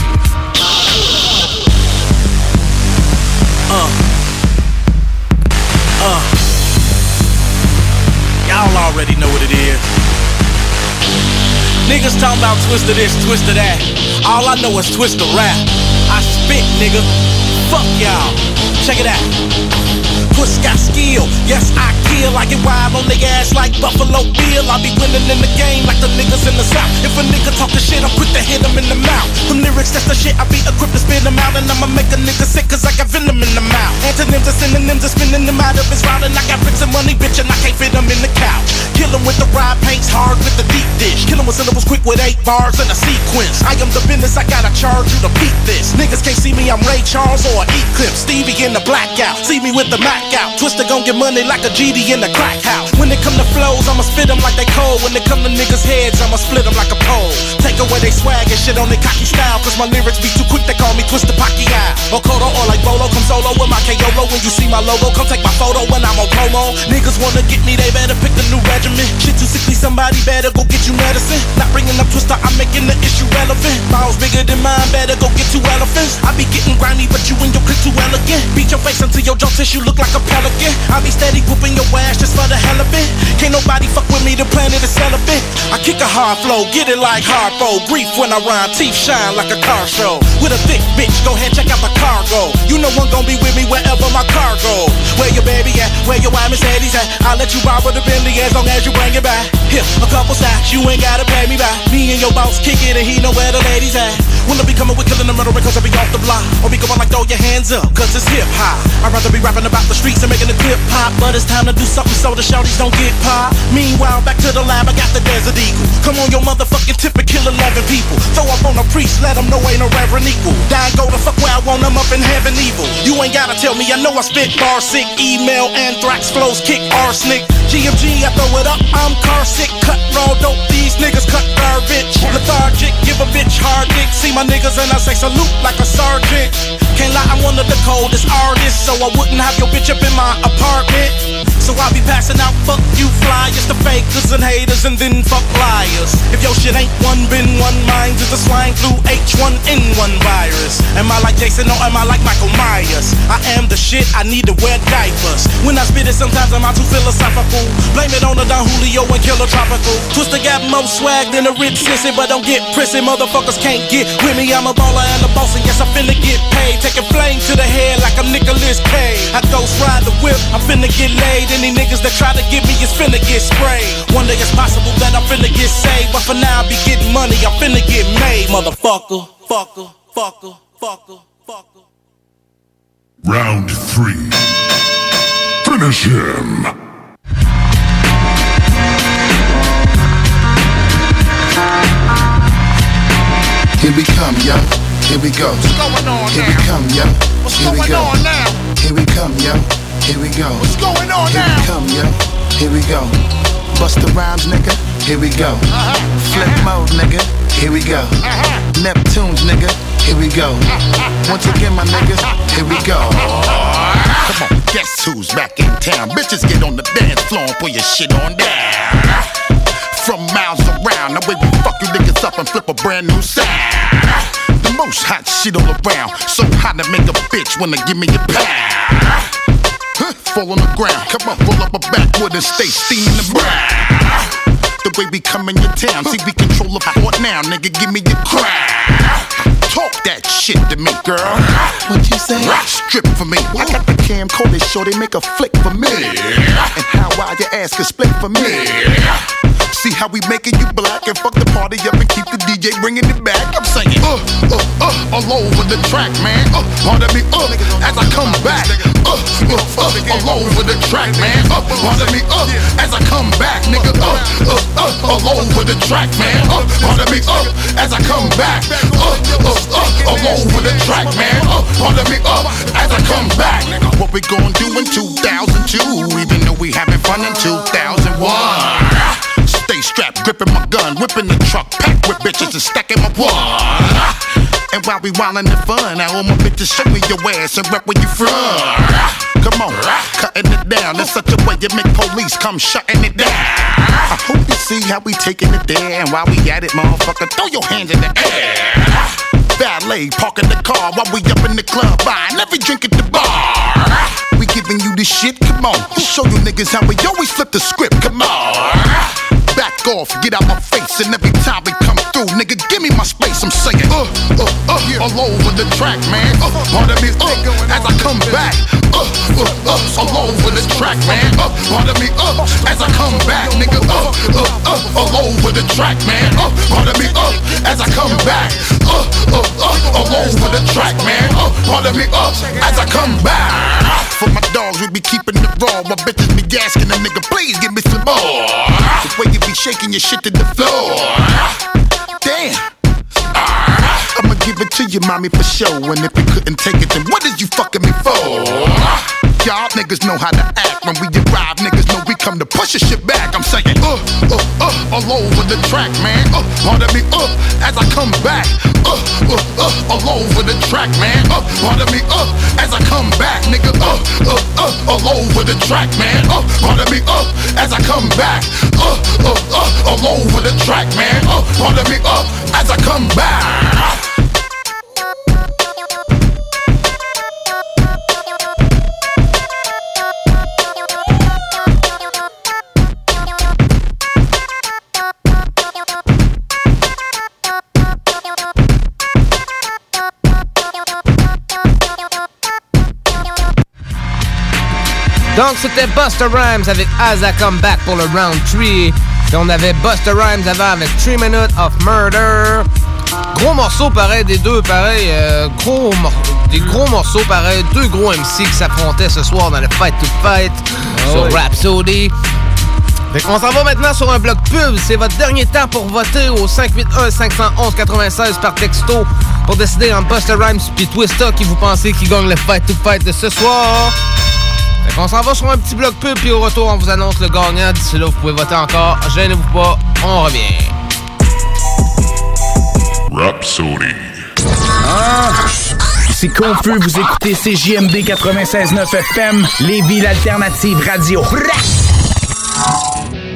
Y'all already know what it is. Niggas talking about twist of this, twist of that. All I know is twist of rap. I spit, nigga. Fuck y'all. Check it out. Twist got skill, yes I kill. I get wild on they ass like Buffalo Bill. I be winning in the game like the niggas in the south. If a nigga talk the shit, I'm quick to hit him in the mouth. Them lyrics, that's the shit. I be equipped to spit them out, and I'ma make a nigga sick 'cause I got venom in the mouth. Antonyms are synonyms, are spinning them out of his route, and I got bricks and money, bitch, and I can't fit them in the couch. Kill him with the ride paints, hard with the deep dish. Kill him with syllables, quick with eight bars in a sequence. I am the business, I gotta charge you to beat this. Niggas can't see me, I'm Ray Charles or Eclipse. Stevie in the blackout, see me with the Mac out. Twister gon' get money like a GD in the crack house. When it come to flows, I'ma spit them like they cold. When it come to niggas' heads, I'ma split them like a pole. Take away they swag and shit on their cocky style. Cause my lyrics be too quick, they call me Twister Pacquiao. Or or like Bolo, come solo with my KOLO. When you see my logo, come take my photo when I'm on promo. Niggas wanna get me, they better pick a new regimen. Shit too sickly, somebody better go get you medicine. Not bringing up Twister, I'm making the issue relevant. Balls bigger than mine, better go get two elephants. I be getting grimy, but you and your clique too elegant. Beat your face until your jaw tissue look like a pelican. I be steady whooping your ass just for the hell of it. Can't nobody fuck with me, the planet is celibate. I kick a hard flow, get it like hard Harpo. Grief when I rhyme, teeth shine like a car show. With a thick bitch, go ahead, check out the cargo. You know one gon' be with me wherever my car go. Where your baby at? Where your wife Mercedes at? I'll let you borrow the Bentley as long as you bring it back. Here, a couple stacks, you ain't gotta pay me back. Me and your boss kick it and he know where the ladies at. When I be coming with killing the murder cause I be off the block. Or be going like throw your hands up, cause it's hip hop. I'd rather be rapping about the streets and making the clip pop. But it's time to do something so the shorties don't get pop. Meanwhile, back to the lab, I got the Desert Eagle. Come on, your motherfucking tip and kill 11 people. Throw up on a priest, let them know ain't no reverend equal. Die go the fuck where I want them up in heaven evil. You ain't gotta tell me, I know I spit bar sick, email Anthrax flows kick arsenic. GMG, I throw it up, I'm car sick. Cut raw dope, these niggas cut garbage. Lethargic, give a bitch hard dick. See my niggas and I say salute like a sergeant. Can't lie, I'm one of the coldest artists, so I wouldn't have your bitch in my apartment. So I'll be passing out fuck you flyers to fakers and haters and then fuck liars. If your shit ain't one been one, mine is the swine flu H1N1 virus. Am I like Jason or am I like Michael Myers? I am the shit, I need to wear diapers. When I spit it, sometimes I'm out too philosophical. Blame it on the Don Julio and Killer Tropical. Twister got more swag than a rich sissy, but don't get prissy. Motherfuckers can't get with me. I'm a baller and a boss, and yes, I'm finna get paid. Taking flame to the head like I'm Nicholas Cage. I ghost ride the whip, I'm finna get laid. Any niggas that try to get me is finna get sprayed. One day it's possible that I'm finna get saved, but for now I be getting money. I'm finna get made, motherfucker, fucker, fucker, fucker, fucker. Round three. Finish him. Here we come, yo. Here we go. What's going on Here now? we come, yo. What's Here we going go. on now? Here we come, yo. Here we go. What's going on Here now? we come, yo. Here we go. Bust the rhymes, nigga. Here we go. Uh-huh. Flip mode, nigga. Here we go. Neptunes, nigga. Here we go. Once again, my niggas. Here we go. Come on, guess who's back in town? Bitches get on the dance floor and put your shit on down. From miles around, the way we fuck you niggas up and flip a brand new sound. The most hot shit all around, so hot to make a bitch wanna give me a pound. Huh, Fall on the ground, come on, roll up a backwood and stay steaming the brown. The way we come in your town, see we control the fort now, nigga, give me your crown. Talk that shit to me, girl. What you say? Strip for me. I got the camcorder, show they make a flick for me. And how wide your ass can split for me. See how we making you black and fuck the party up and keep the DJ bringing it back. I'm saying, uh, uh, uh, all over the track, man. Uh, pardon me, uh, as I come back. Uh, uh, uh, all over the track, man. Uh, pardon me, uh, as I come back, nigga. Uh, uh, uh, all over the track, man. Uh, pardon me, uh, as I come back. Uh, uh, uh, all over the track, man. Uh, pardon me, uh, as I come back. What we gonna do in 2002, even though we having fun in 2001. Stay strapped, gripping my gun, whipping the truck, packed with bitches and stacking my one. And while we wildin' the fun, now all my bitches show me your ass and rep where you from. Come on, cutting it down in such a way you make police come shutting it down. I hope you see how we taking it there, and while we at it, motherfucker, throw your hands in the air. Valet parking the car while we up in the club buying every drink at the bar. We giving you this shit, come on. Show you niggas how we always flip the script, come on. Back off, get out my face, and every time we come through, nigga, give me my space. I'm saying, uh, uh, uh, yeah. all over the track, man. Uh, pardon me, uh, as I come back. Uh, uh, uh, all over the track, man. Uh, pardon me, uh, as I come back, nigga. Uh, uh, uh, all over the track, man. Uh, pardon me, uh, as I come back. Uh, uh, uh, all over the track, man. Uh, pardon me, up as I come back. For my dogs, we be keeping it raw. My bitches be asking a nigga, please give me some more. The way you be shaking your shit to the floor. Damn. I'ma give it to you, mommy, for sure. And if you couldn't take it, then what is you fucking me for? Y'all niggas know how to act. When we arrive, niggas know come to push your shit back. I'm saying, uh, uh, uh, all over the track, man. Uh, pardon me, uh, as I come back. Uh, uh, uh, all over the track, man. Uh, pardon me, uh, as I come back, nigga. Uh, uh, uh, all over the track, man. Uh, pardon me, uh, as I come back. Uh, uh, uh, all over the track, man. Uh, pardon me, uh, as I come back. Donc, c'était Buster Rhymes avec As I Come Back pour le round 3. Puis on avait Buster Rhymes avant avec 3 Minutes of Murder. Gros morceau pareil des deux, pareil. euh, gros des gros morceaux pareil. Deux gros MC qui s'affrontaient ce soir dans le Fight to Fight sur oui. Rhapsody. Fait qu'on s'en va maintenant sur un bloc pub. C'est votre dernier temps pour voter au 581-511-96 par texto pour décider entre Buster Rhymes et Twista qui vous pensez qui gagne le Fight to Fight de ce soir. Fait qu'on s'en va sur un petit bloc pub, puis au retour, on vous annonce le gagnant. D'ici là, vous pouvez voter encore. Gênez-vous pas, on revient. Rhapsody. Ah! C'est confus, vous écoutez CJMD 96.9 FM, Lévis l'alternative radio.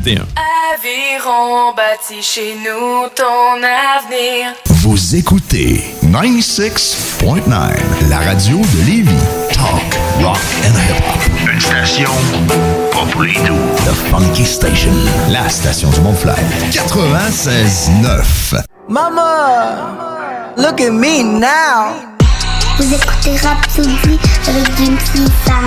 1321. Aviron bâti chez nous ton avenir. Vous écoutez 96.9, la radio de Lévis. Talk, rock and hip-hop. Une station pas pour les doux. The Funky Station, la station du Mont-Fly. 96.9. Mama, look at me now. Vous écoutez Rhapsody avec Jim Sam.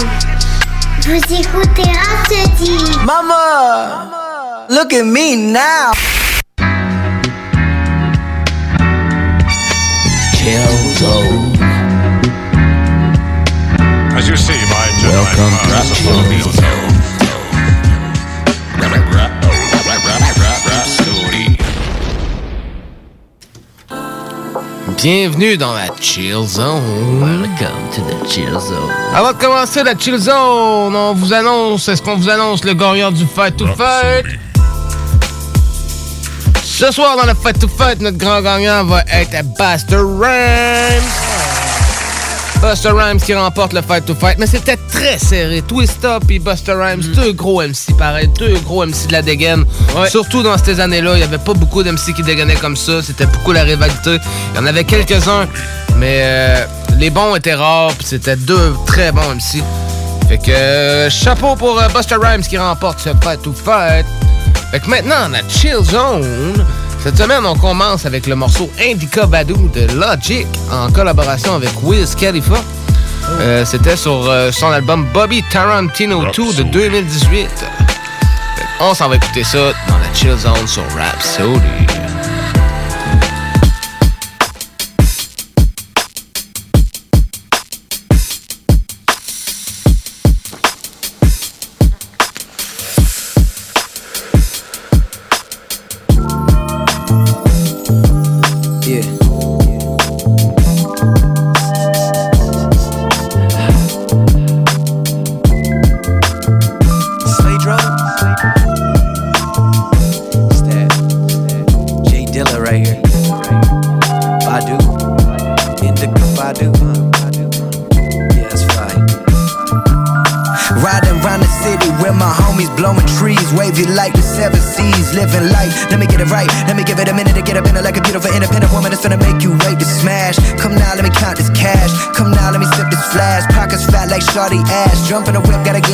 Vous écoutez Rhapsody. Mama, look at me now. Killzone. As you see, my Welcome gentlemen, Bienvenue dans la Chill Zone. Welcome to the Chill Zone. Avant de commencer la Chill Zone, on vous annonce, est-ce qu'on vous annonce le gagnant du Fight to Fight? Ce soir dans le Fight to Fight, notre grand gagnant va être Buster Rhymes. Buster Rhymes qui remporte le Fight to Fight, mais c'était très serré. Twist Up et Buster Rhymes, deux gros MC pareil, deux gros MC de la dégaine. Surtout dans ces années-là, il n'y avait pas beaucoup d'MC qui dégainaient comme ça. C'était beaucoup la rivalité. Il y en avait quelques-uns, mais euh, les bons étaient rares, puis c'était deux très bons MC. Fait que euh, chapeau pour euh, Buster Rhymes qui remporte ce Fight to Fight. Fait que maintenant, la Chill Zone. Cette semaine, on commence avec le morceau Indica Badou de Logic en collaboration avec Wiz Khalifa. Euh, C'était sur euh, son album Bobby Tarantino 2 de 2018. Fait que On s'en va écouter ça dans la Chill Zone sur Rhapsody.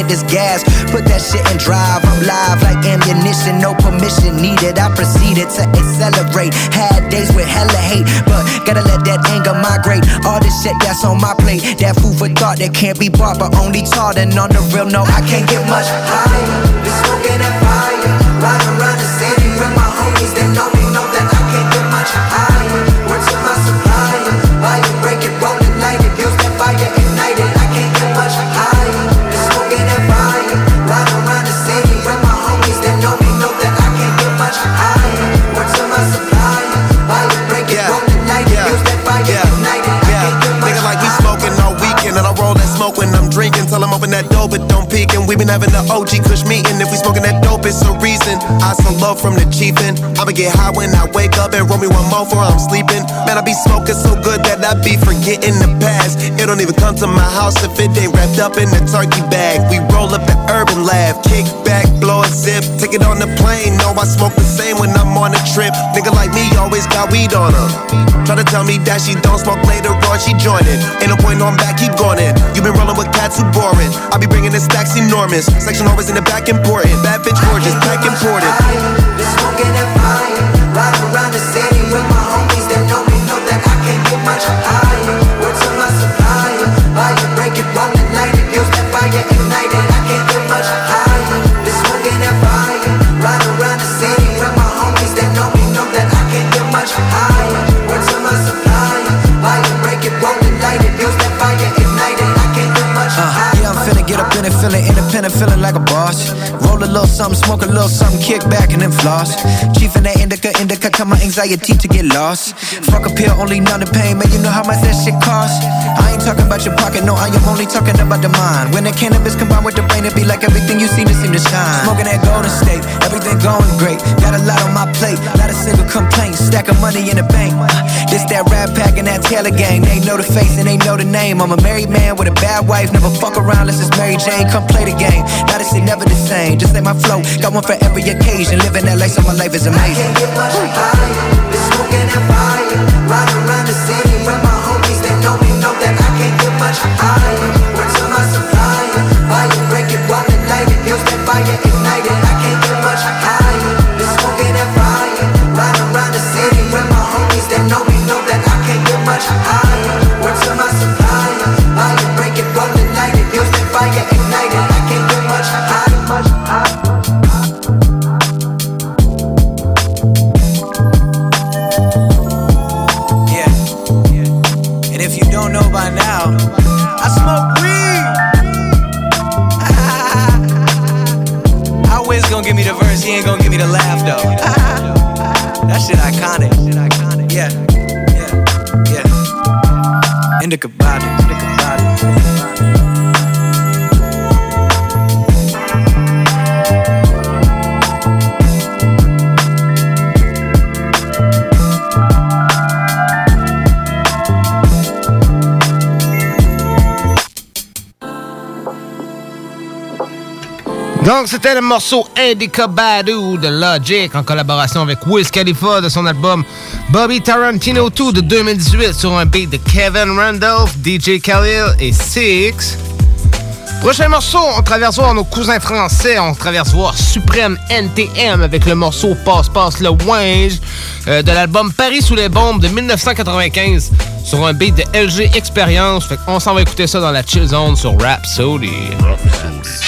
Get this gas. Put that shit in drive. I'm live like ammunition, no permission needed. I proceeded to accelerate. Had days with hella hate, but gotta let that anger migrate. All this shit that's on my plate, that food for thought that can't be bought, but only taught. And on the real, no, I can't get much higher. Be smoking been having the OG Kush meeting. If we smoking that dope, it's a reason. I so low from the chiefin'. I'ma get high when I wake up and roll me one more before I'm sleeping. Man, I be smoking so good that I be forgetting the past. It don't even come to my house if it ain't wrapped up in a turkey bag. We roll up the urban lab, kick back, blow a zip, take it on the plane. Know I smoke the same when I'm on a trip. Nigga like me always got weed on her. Try to tell me that she don't smoke later on, she join it. Ain't no point on back, keep going in. You been rolling with cats who boring. I be bringing the stacks enormous. Section always in the back important. Bad bitch gorgeous, pack imported. Been smoking that fire, riding around the city feeling independent, feeling like a boss. Little something, smoke a little something, kick back and then floss. Chief in that indica, indica, cut my anxiety to get lost. Fuck a pill, only numb the pain, man, you know how much that shit costs. I ain't talking about your pocket, no, I am only talking about the mind. When the cannabis combined with the brain, it be like everything you see to seem to shine. Smoking that golden state, everything going great. Got a lot on my plate, not a single complaint. Stack of money in the bank. This that rap pack and that Taylor gang. They know the face and they know the name. I'm a married man with a bad wife, never fuck around let's just Mary Jane. Come play the game. Now this ain't never the same. Just like my flow, got one for every occasion. Living that life, so my life is amazing. Can't get much higher. Smoking that fire, riding around c'était le morceau Indica Badu de Logic en collaboration avec Wiz Khalifa de son album Bobby Tarantino 2 de 2018 sur un beat de Kevin Randolph, DJ Khalil et Six. Prochain morceau, on traverse voir nos cousins français, on traverse voir Suprême NTM avec le morceau Passe Passe le Winge euh, de l'album Paris sous les bombes de 1995 sur un beat de LG Experience. Fait qu'on s'en va écouter ça dans la chill zone sur Rhapsody. With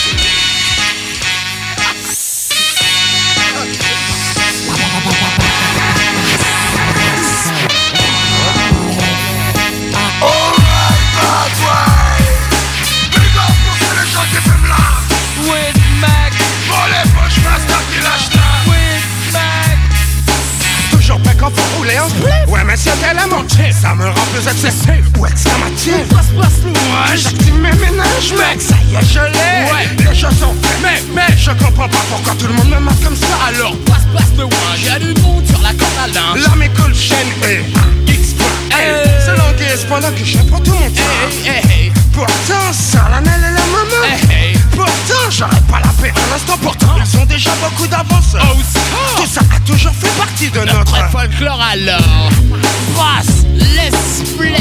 elle la montée. Ça me rend plus excessif ou exclamatif Place place moi J'active mes ménages mec Ça y est je l'ai. Ouais. Les choses sont faites. Mais mais je comprends pas pourquoi tout le monde me marque comme ça. Alors, place, place ouin, y'a du monde sur la corde à linge. Là mes cool chaîne et X.L C'est languisse pendant que je prends tout mon temps Pourtant ça la Nel et la maman. Pourtant j'aurais pas la paix un instant. Pourtant ils ont déjà beaucoup d'avance. Tout ça a toujours fait partie de notre Notre folklore alors. Brasse, l'esprit.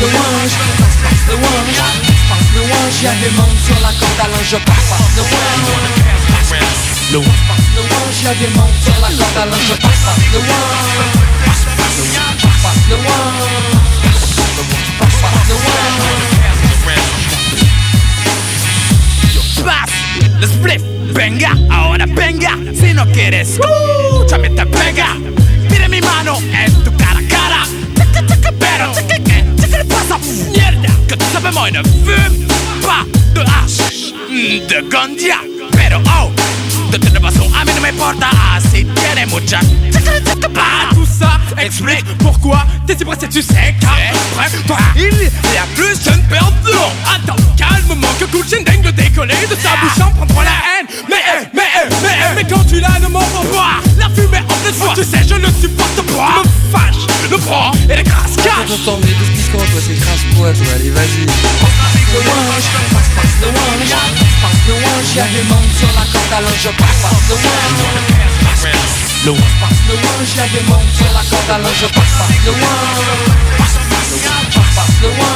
le wange, passe, passe le wange, passe le wange, y'a des monde sur la corde à linge, je passe, passe le wange. Le Passe le wange, y'a des monde sur la corde à linge, je passe, passe le wange. Passe, passe le wange, passe le wange. Passe, passe le wange. Paz, the split, venga, ahora venga, si no quieres, escúchame te pega, tire mi mano en tu cara a cara, tica, tica, pero, tica, ¿qué? tica, ¿qué pasa? Mierda, que tú sabes, moi ne fume pas de hash, mm, de ganja, pero oh, de toute façon, a mí no me importa, así tiene mucha, ah, tout ça, Explique pourquoi t'es si pressé, tu sais car Après toi, il y a plus d'une perte de l'eau Attends, calmement que Cool Chain de décoller De sa bouche en prendra la haine Mais, eh, mais, eh, mais, eh, mais quand tu l'as, ne m'en pas La fumée en pleine tu sais, je ne supporte pas me fâches, le froid et les grasses caches Attends, mais tout ce qui compte, toi, c'est crasse quoi, toi, allez, vas-y. Y'a des membres sur la corde, alors je passe, passe le one. Le Passe le one, y'a des membres sur la corde, alors je passe, passe le one. Passe le one, passe le one.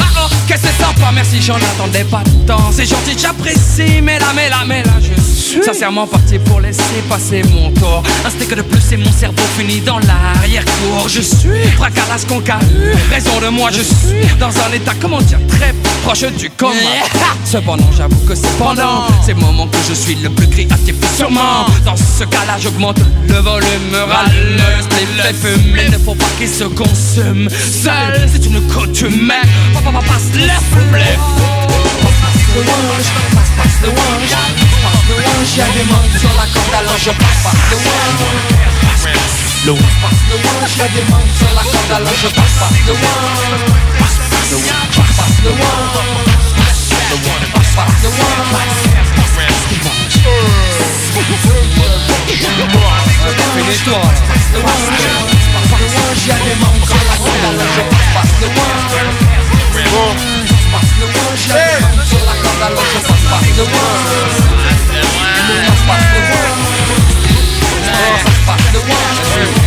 Ah oh, qu'est-ce que c'est sympa, merci, j'en attendais pas tant C'est gentil, j'apprécie, mais là, mais là, mais là, je sincèrement parti pour laisser passer mon tour Un steak de plus et mon cerveau finit dans l'arrière-cour. Je suis fracasse conca, raison de moi, je suis dans un état, comment dire, très proche du coma. Cependant, j'avoue que c'est pendant ces moments que je suis le plus créatif, sûrement. Dans ce cas-là, j'augmente le volume, râle, le fait fumer, ne faut pas qu'il se consume Seul, c'est une coutume, papa, papa, passe le flip Passe le one, passe, passe le one, passe le one, y'a des sur la corde, alors je passe, passe le one. Le Passe le one, y'a des sur la corde, alors je passe, passe le one. Passe le one, passe le one, passe, passe le Finis-toi Passe le one, passe le one, y'a des membres sur la corde, alors je passe, passe le one. Passe le des sur la corde, alors je passe, passe le. Passe, passe le one. Passe, passe le one.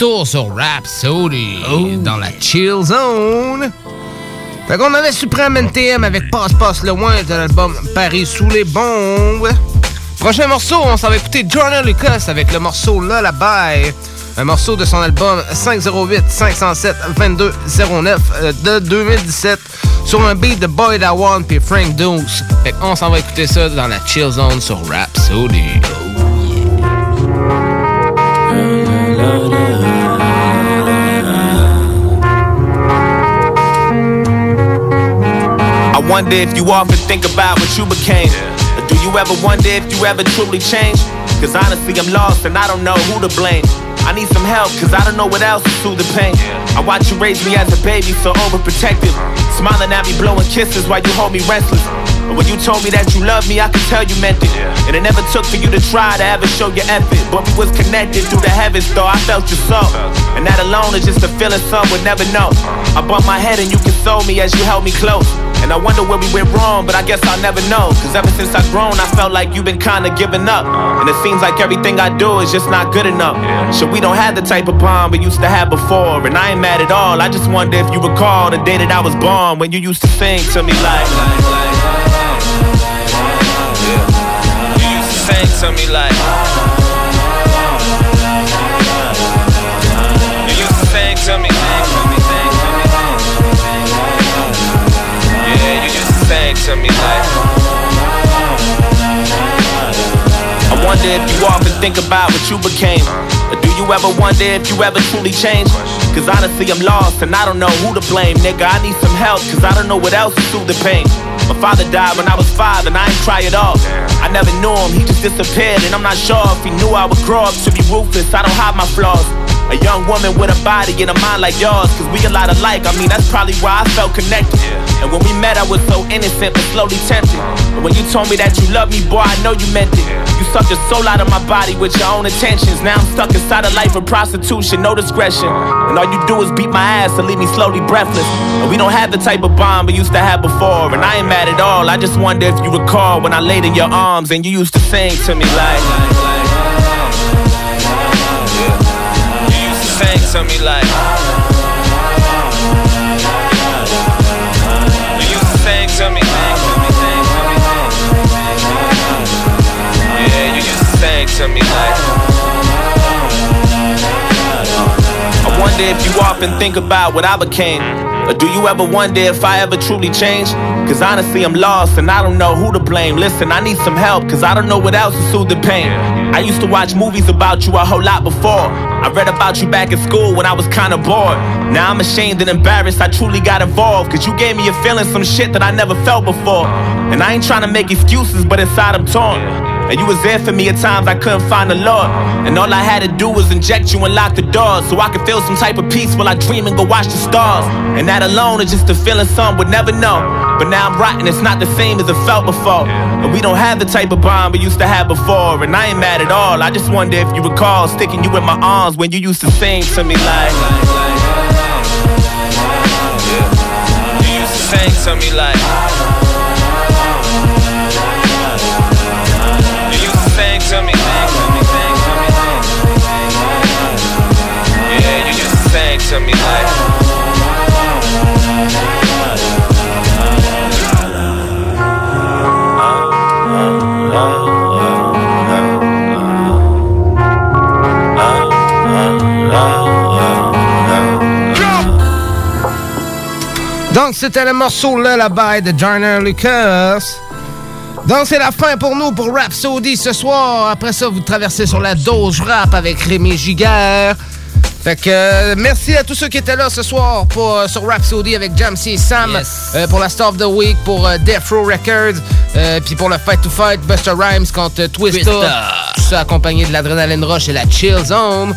Retour sur Rhapsody dans la Chill Zone. Fait qu'on avait Supreme NTM avec Passe Passe le Loin de l'album Paris sous les bombes. Prochain morceau, on s'en va écouter Jordan Lucas avec le morceau Lullaby. Un morceau de son album 508 507 2209 euh, de 2017 sur un beat de Boy One puis Frank Dukes. Fait qu'on s'en va écouter ça dans la Chill Zone sur Rhapsody. Wonder if you often think about what you became. Or do you ever wonder if you ever truly changed? Cause honestly, I'm lost and I don't know who to blame. I need some help, cause I don't know what else to soothe the pain. I watch you raise me as a baby, so overprotective. Smiling at me, blowing kisses while you hold me restless. But when you told me that you loved me, I could tell you meant it. And it never took for you to try to ever show your effort. But we was connected through the heavens, though I felt your soul. And that alone is just a feeling some would never know. I bumped my head and you console me as you held me close. And I wonder where we went wrong, but I guess I'll never know. Cause ever since I've grown, I felt like you've been kinda giving up. And it seems like everything I do is just not good enough. So we don't have the type of bond we used to have before. And I ain't mad at all. I just wonder if you recall the day that I was born when you used to sing to me like. You used to sing to me like. Wonder if you often think about what you became. Or do you ever wonder if you ever truly changed? Cause honestly, I'm lost and I don't know who to blame, nigga. I need some help, cause I don't know what else to soothe the pain. My father died when I was five and I ain't try it all. I never knew him, he just disappeared, and I'm not sure if he knew I would grow up to be ruthless. I don't hide my flaws. A young woman with a body and a mind like yours, cause we a lot alike. I mean, that's probably why I felt connected. And when we met, I was so innocent but slowly tempted. And when you told me that you loved me, boy, I know you meant it. Sucked the soul out of my body with your own intentions. Now I'm stuck inside a life of prostitution, no discretion. And all you do is beat my ass and leave me slowly breathless. And we don't have the type of bond we used to have before. And I ain't mad at all. I just wonder if you recall when I laid in your arms and you used to sing to me like. You used to sing to me like. Wonder if you often think about what I became. Or do you ever wonder if I ever truly changed? Cause honestly, I'm lost and I don't know who to blame. Listen, I need some help cause I don't know what else to soothe the pain. I used to watch movies about you a whole lot before. I read about you back in school when I was kinda bored. Now I'm ashamed and embarrassed I truly got involved. Cause you gave me a feeling some shit that I never felt before. And I ain't trying to make excuses, but inside I'm torn. And you was there for me at times I couldn't find the Lord. And all I had to do was inject you and lock the doors so I could feel some type of peace while I dream and go watch the stars. And that alone is just a feeling some would never know. But now I'm rotten, it's not the same as it felt before. And we don't have the type of bond we used to have before. And I ain't mad at all. I just wonder if you recall sticking you in my arms when you used to sing to me like. You used to sing to me like. Donc, c'était le morceau Lullaby de Joyner Lucas. Donc, c'est la fin pour nous pour Rhapsody ce soir. Après ça, vous traversez sur la dose rap avec Rémi Giguère. Fait que euh, merci à tous ceux qui étaient là ce soir pour, euh, sur Rhapsody avec Jamsey et Sam euh, pour la Star of the Week, pour Death Row Records, puis pour le Fight to Fight, Buster Rhymes contre Twista. Twista. Tout ça accompagné de l'Adrenaline Rush et la Chill Zone.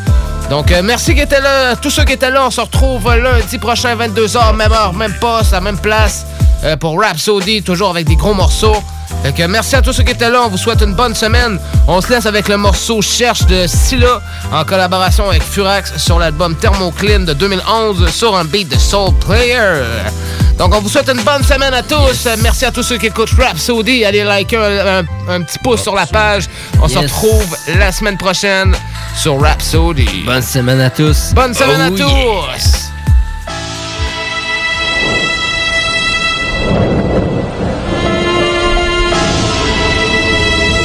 Donc merci qui étaient là, tous ceux qui étaient là. On se retrouve lundi prochain, 22h, même heure, même poste, à même place, pour Rhapsody, toujours avec des gros morceaux. Fait que merci à tous ceux qui étaient là. On vous souhaite une bonne semaine. On se laisse avec le morceau Cherche de Scylla en collaboration avec Furax sur l'album Thermoclean de 2011 sur un beat de Soul Player. Donc on vous souhaite une bonne semaine à tous. Merci à tous ceux qui écoutent Rhapsody. Allez liker un, un- un petit pouce sur la page. On se retrouve la semaine prochaine sur Rhapsody. Bonne semaine à tous. Bonne semaine Oh à yeah. tous.